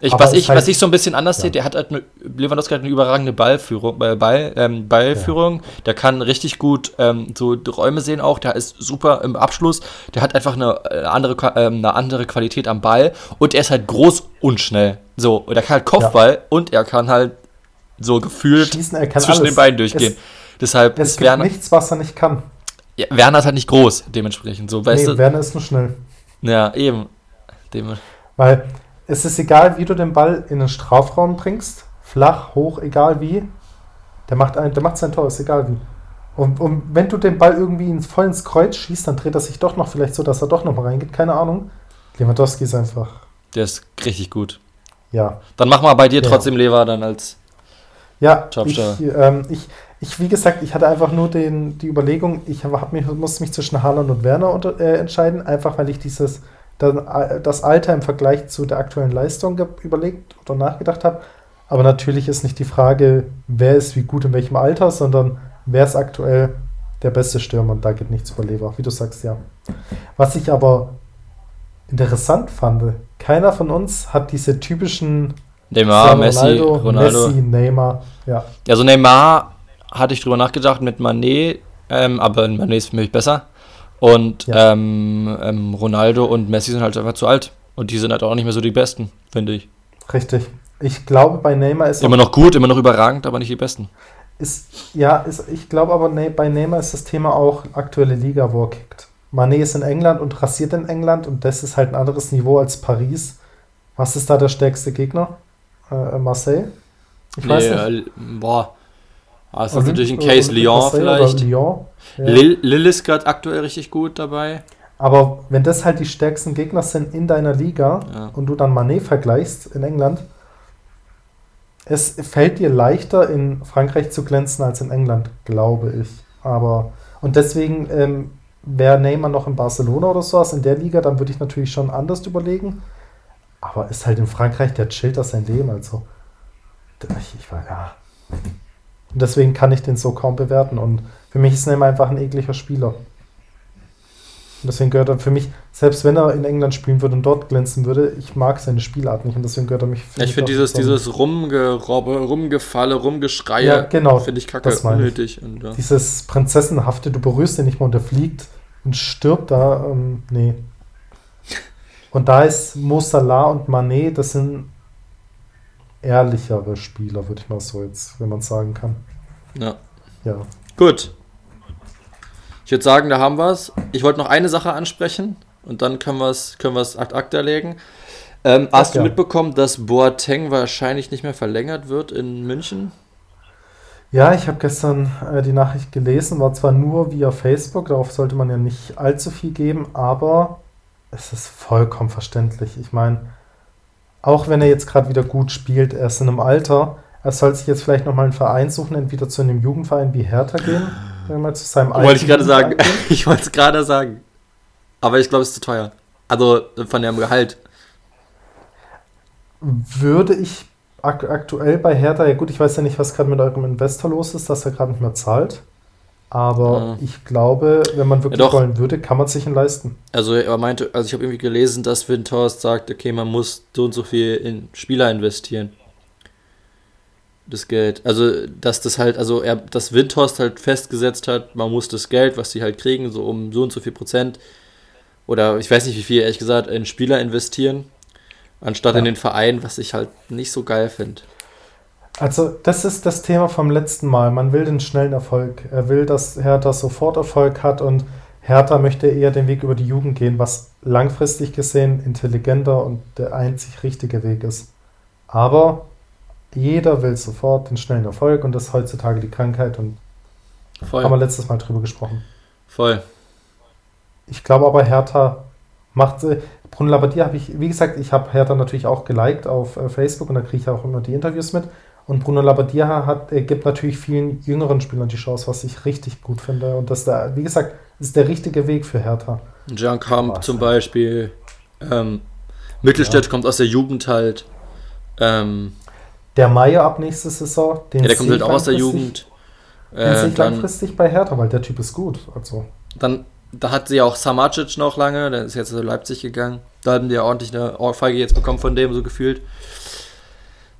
Ich was, es ich halt- was ich so ein bisschen anders Ja. sehe, der hat halt eine, Lewandowski hat eine überragende Ballführung, äh, Ball, ähm, Ballführung. Der kann richtig gut ähm, so die Räume sehen auch. Der ist super im Abschluss. Der hat einfach eine, äh, andere, ähm, eine andere Qualität am Ball. Und er ist halt groß und schnell. So, und er kann halt Kopfball und er kann halt so gefühlt Schießen, zwischen alles. den Beinen durchgehen. Deshalb Es ist gibt Werner, nichts, was er nicht kann. ja, Werner ist halt nicht groß, dementsprechend. So, weißt nee, du? Werner ist nur schnell. Ja, eben. Dem, Weil es ist egal, wie du den Ball in den Strafraum bringst, flach, hoch, egal wie, der macht, ein, der macht sein Tor, ist egal wie. Und, und wenn du den Ball irgendwie ins, voll ins Kreuz schießt, dann dreht er sich doch noch vielleicht so, dass er doch noch mal reingeht, keine Ahnung. Lewandowski ist einfach, der ist richtig gut. ja. Dann mach mal bei dir Ja. trotzdem Lever dann als. Ja, ich, ähm, ich, ich, wie gesagt, ich hatte einfach nur den, die Überlegung, ich hab mich, musste mich zwischen Haaland und Werner unter, äh, entscheiden, einfach weil ich dieses, dann, äh, das Alter im Vergleich zu der aktuellen Leistung überlegt oder nachgedacht habe. Aber natürlich ist nicht die Frage, wer ist wie gut in welchem Alter, sondern wer ist aktuell der beste Stürmer und da geht nichts über Lever, wie du sagst, ja. Was ich aber interessant fand, keiner von uns hat diese typischen Neymar, Messi, Ronaldo. Messi, Neymar, ja. Also Neymar hatte ich drüber nachgedacht mit Manet, ähm, aber Manet ist für mich besser. Und Ja. ähm, ähm, Ronaldo und Messi sind halt einfach zu alt. Und die sind halt auch nicht mehr so die Besten, finde ich. Richtig. Ich glaube, bei Neymar ist, Immer noch gut, immer noch überragend, aber nicht die Besten. ist ja, ist, ich glaube aber ne, bei Neymar ist das Thema auch aktuelle Liga, wo er kickt. Mané ist in England und rasiert in England und das ist halt ein anderes Niveau als Paris. Was ist da der stärkste Gegner? Äh, Marseille? Ich weiß nicht. äh, boah. Ah, das ist Olymp- natürlich ein Case Lyon vielleicht. Lyon. Ja. Lille, ist gerade aktuell richtig gut dabei. Aber wenn das halt die stärksten Gegner sind in deiner Liga Ja. und du dann Manet vergleichst in England, es fällt dir leichter in Frankreich zu glänzen als in England, glaube ich. Aber und deswegen ähm, wäre Neymar noch in Barcelona oder sowas in der Liga, dann würde ich natürlich schon anders überlegen. Aber ist halt in Frankreich, der chillt das sein Leben, also ich, ich war ja. Und deswegen kann ich den so kaum bewerten und für mich ist Neymar einfach ein ekliger Spieler. Und deswegen gehört er für mich, selbst wenn er in England spielen würde und dort glänzen würde, ich mag seine Spielart nicht und deswegen gehört er mich. Ja, ich finde dieses, dieses Rumgerobbe, Rumgefalle, Rumgeschreie, Ja, genau, finde ich kacke, das meine ich. unnötig. Und, ja. Dieses Prinzessenhafte, du berührst den nicht mal und der fliegt und stirbt da, ähm, nee. Und da ist Mo Salah und Mané, das sind ehrlichere Spieler, würde ich mal so jetzt, wenn man sagen kann. ja. Ja. Gut. Ich würde sagen, da haben wir es. Ich wollte noch eine Sache ansprechen und dann können wir es können wir's ad acta legen. Ähm, hast ja. du mitbekommen, dass Boateng wahrscheinlich nicht mehr verlängert wird in München? Ja, ich habe gestern äh, die Nachricht gelesen, war zwar nur via Facebook, darauf sollte man ja nicht allzu viel geben, aber es ist vollkommen verständlich. Ich meine, auch wenn er jetzt gerade wieder gut spielt, er ist in einem Alter, er soll sich jetzt vielleicht nochmal einen Verein suchen, entweder zu einem Jugendverein wie Hertha gehen, wenn mal zu seinem Wollte ich gerade sagen. Ich wollte es gerade sagen. aber ich glaube, es ist zu teuer. Also von dem Gehalt. Würde ich ak aktuell bei Hertha, ja gut, ich weiß ja nicht, was gerade mit eurem Investor los ist, dass er gerade nicht mehr zahlt. Aber ja. ich glaube, wenn man wirklich ja, wollen würde, kann man sich ihn leisten. Also er meinte, also ich habe irgendwie gelesen, dass Windhorst sagt, okay, man muss so und so viel in Spieler investieren. Das Geld. Also, dass das halt, also er, dass Windhorst halt festgesetzt hat, man muss das Geld, was sie halt kriegen, so um so und so viel Prozent, oder ich weiß nicht wie viel, ehrlich gesagt, in Spieler investieren anstatt ja. in den Verein, was ich halt nicht so geil finde. Also, das ist das Thema vom letzten Mal. Man will den schnellen Erfolg. Er will, dass Hertha sofort Erfolg hat und Hertha möchte eher den Weg über die Jugend gehen, was langfristig gesehen intelligenter und der einzig richtige Weg ist. Aber jeder will sofort den schnellen Erfolg und das ist heutzutage die Krankheit und Voll. haben wir letztes Mal drüber gesprochen. Voll. Ich glaube aber, Hertha macht, Bruno Labbadia habe ich, wie gesagt, ich habe Hertha natürlich auch geliked auf äh, Facebook und da kriege ich auch immer die Interviews mit. Und Bruno Labbadia hat, äh, gibt natürlich vielen jüngeren Spielern die Chance, was ich richtig gut finde. Und das, da, wie gesagt, ist der richtige Weg für Hertha. Jean Kamp zum Beispiel. Ähm, Mittelstädt ja. kommt aus der Jugend halt. Ähm, der Meier ab nächste Saison. Den ja, der kommt halt auch aus der Jugend. Den äh, sehe ich langfristig bei Hertha, weil der Typ ist gut. Also. Dann da hat sie auch Samacic noch lange, der ist jetzt zu Leipzig gegangen. Da haben die ja ordentlich eine Ohrfeige jetzt bekommen von dem, so gefühlt.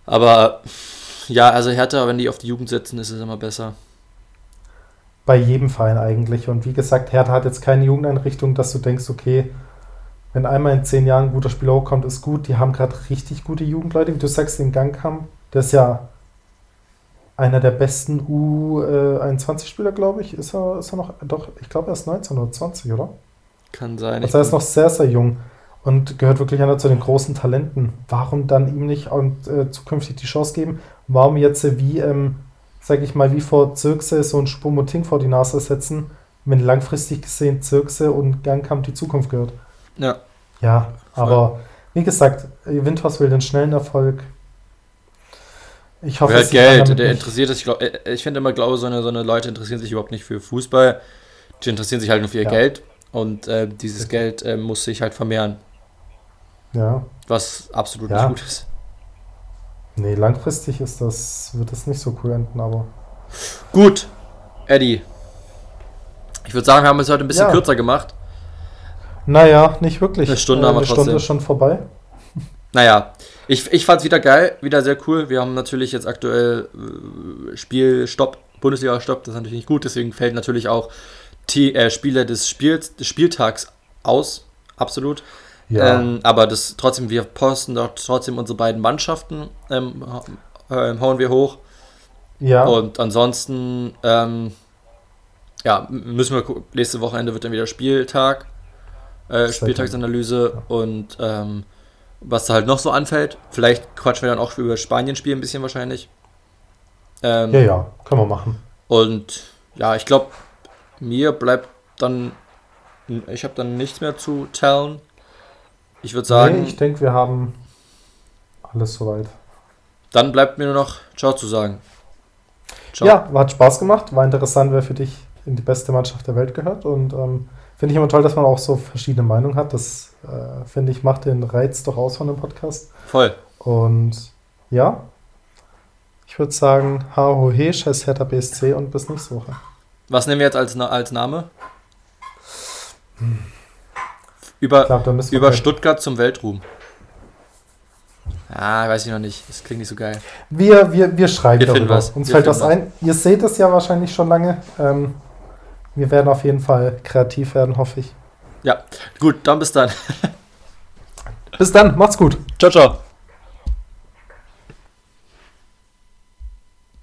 Aber ja, also Hertha, wenn die auf die Jugend setzen, ist es immer besser. Bei jedem Verein eigentlich. Und wie gesagt, Hertha hat jetzt keine Jugendeinrichtung, dass du denkst, okay, wenn einmal in zehn Jahren ein guter Spieler hochkommt, ist gut. Die haben gerade richtig gute Jugendleute. Wie du sagst, den Gang haben, der ist ja einer der besten U21-Spieler, glaube ich. Ist er, ist er noch, doch, ich glaube, er ist 19 oder 20, oder? Kann sein. Also er ist noch sehr, sehr jung und gehört wirklich einer zu den großen Talenten. Warum dann ihm nicht und, äh, zukünftig die Chance geben? Warum jetzt wie, ähm, sage ich mal, wie vor Zirkse so ein Spumoting vor die Nase setzen, wenn langfristig gesehen Zirkse und Gangkamp die Zukunft gehört? Ja. Ja, aber wie gesagt, Windhorst will den schnellen Erfolg. Ich hoffe, hat Geld, der interessiert sich, ich, äh, ich finde immer, glaube, so eine, so eine Leute interessieren sich überhaupt nicht für Fußball. Die interessieren sich halt nur für ihr ja. Geld und äh, dieses Geld äh, muss sich halt vermehren. Ja. Was absolut ja. nicht gut ist. Nee, langfristig ist das, wird das nicht so cool enden, aber. Gut, Eddie. Ich würde sagen, wir haben es heute ein bisschen ja. kürzer gemacht. Naja, nicht wirklich. Eine Stunde äh, haben wir trotzdem. Eine Stunde ist schon vorbei. Naja, ich, ich fand es wieder geil, wieder sehr cool. Wir haben natürlich jetzt aktuell äh, Spielstopp, Bundesliga-Stopp, das ist natürlich nicht gut, deswegen fällt natürlich auch die äh, Spieler des, Spiels, des Spieltags aus, absolut. Ja. Ähm, aber das trotzdem, wir posten doch trotzdem unsere beiden Mannschaften, ähm, äh, hauen wir hoch. Ja. Und ansonsten, ähm, ja, müssen wir gucken. Nächste Wochenende wird dann wieder Spieltag, äh, Spieltagsanalyse und ähm, was da halt noch so anfällt. Vielleicht quatschen wir dann auch über Spanien-Spiel ein bisschen wahrscheinlich. Ähm, ja, ja, können wir machen. Und ja, ich glaube, mir bleibt dann, ich habe dann nichts mehr zu tellen. Ich würde sagen. Nee, ich denke, wir haben alles soweit. Dann bleibt mir nur noch Ciao zu sagen. Ciao. Ja, hat Spaß gemacht, war interessant, wer für dich in die beste Mannschaft der Welt gehört und ähm, Finde ich immer toll, dass man auch so verschiedene Meinungen hat. Das, äh, finde ich, macht den Reiz doch aus von dem Podcast. Voll. Und ja, ich würde sagen, Haro He, scheiß Hertha BSC und bis nächste Woche. Was nehmen wir jetzt als, als Name? Hm. Über, glaub, über Stuttgart zum Weltruhm. Ah, weiß ich noch nicht. Das klingt nicht so geil. Wir, wir, wir schreiben wir darüber. Was. Uns wir fällt was ein. Ihr seht es ja wahrscheinlich schon lange. Ähm, wir werden auf jeden Fall kreativ werden, hoffe ich. Ja, gut, dann bis dann. bis dann, macht's gut. Ciao, ciao.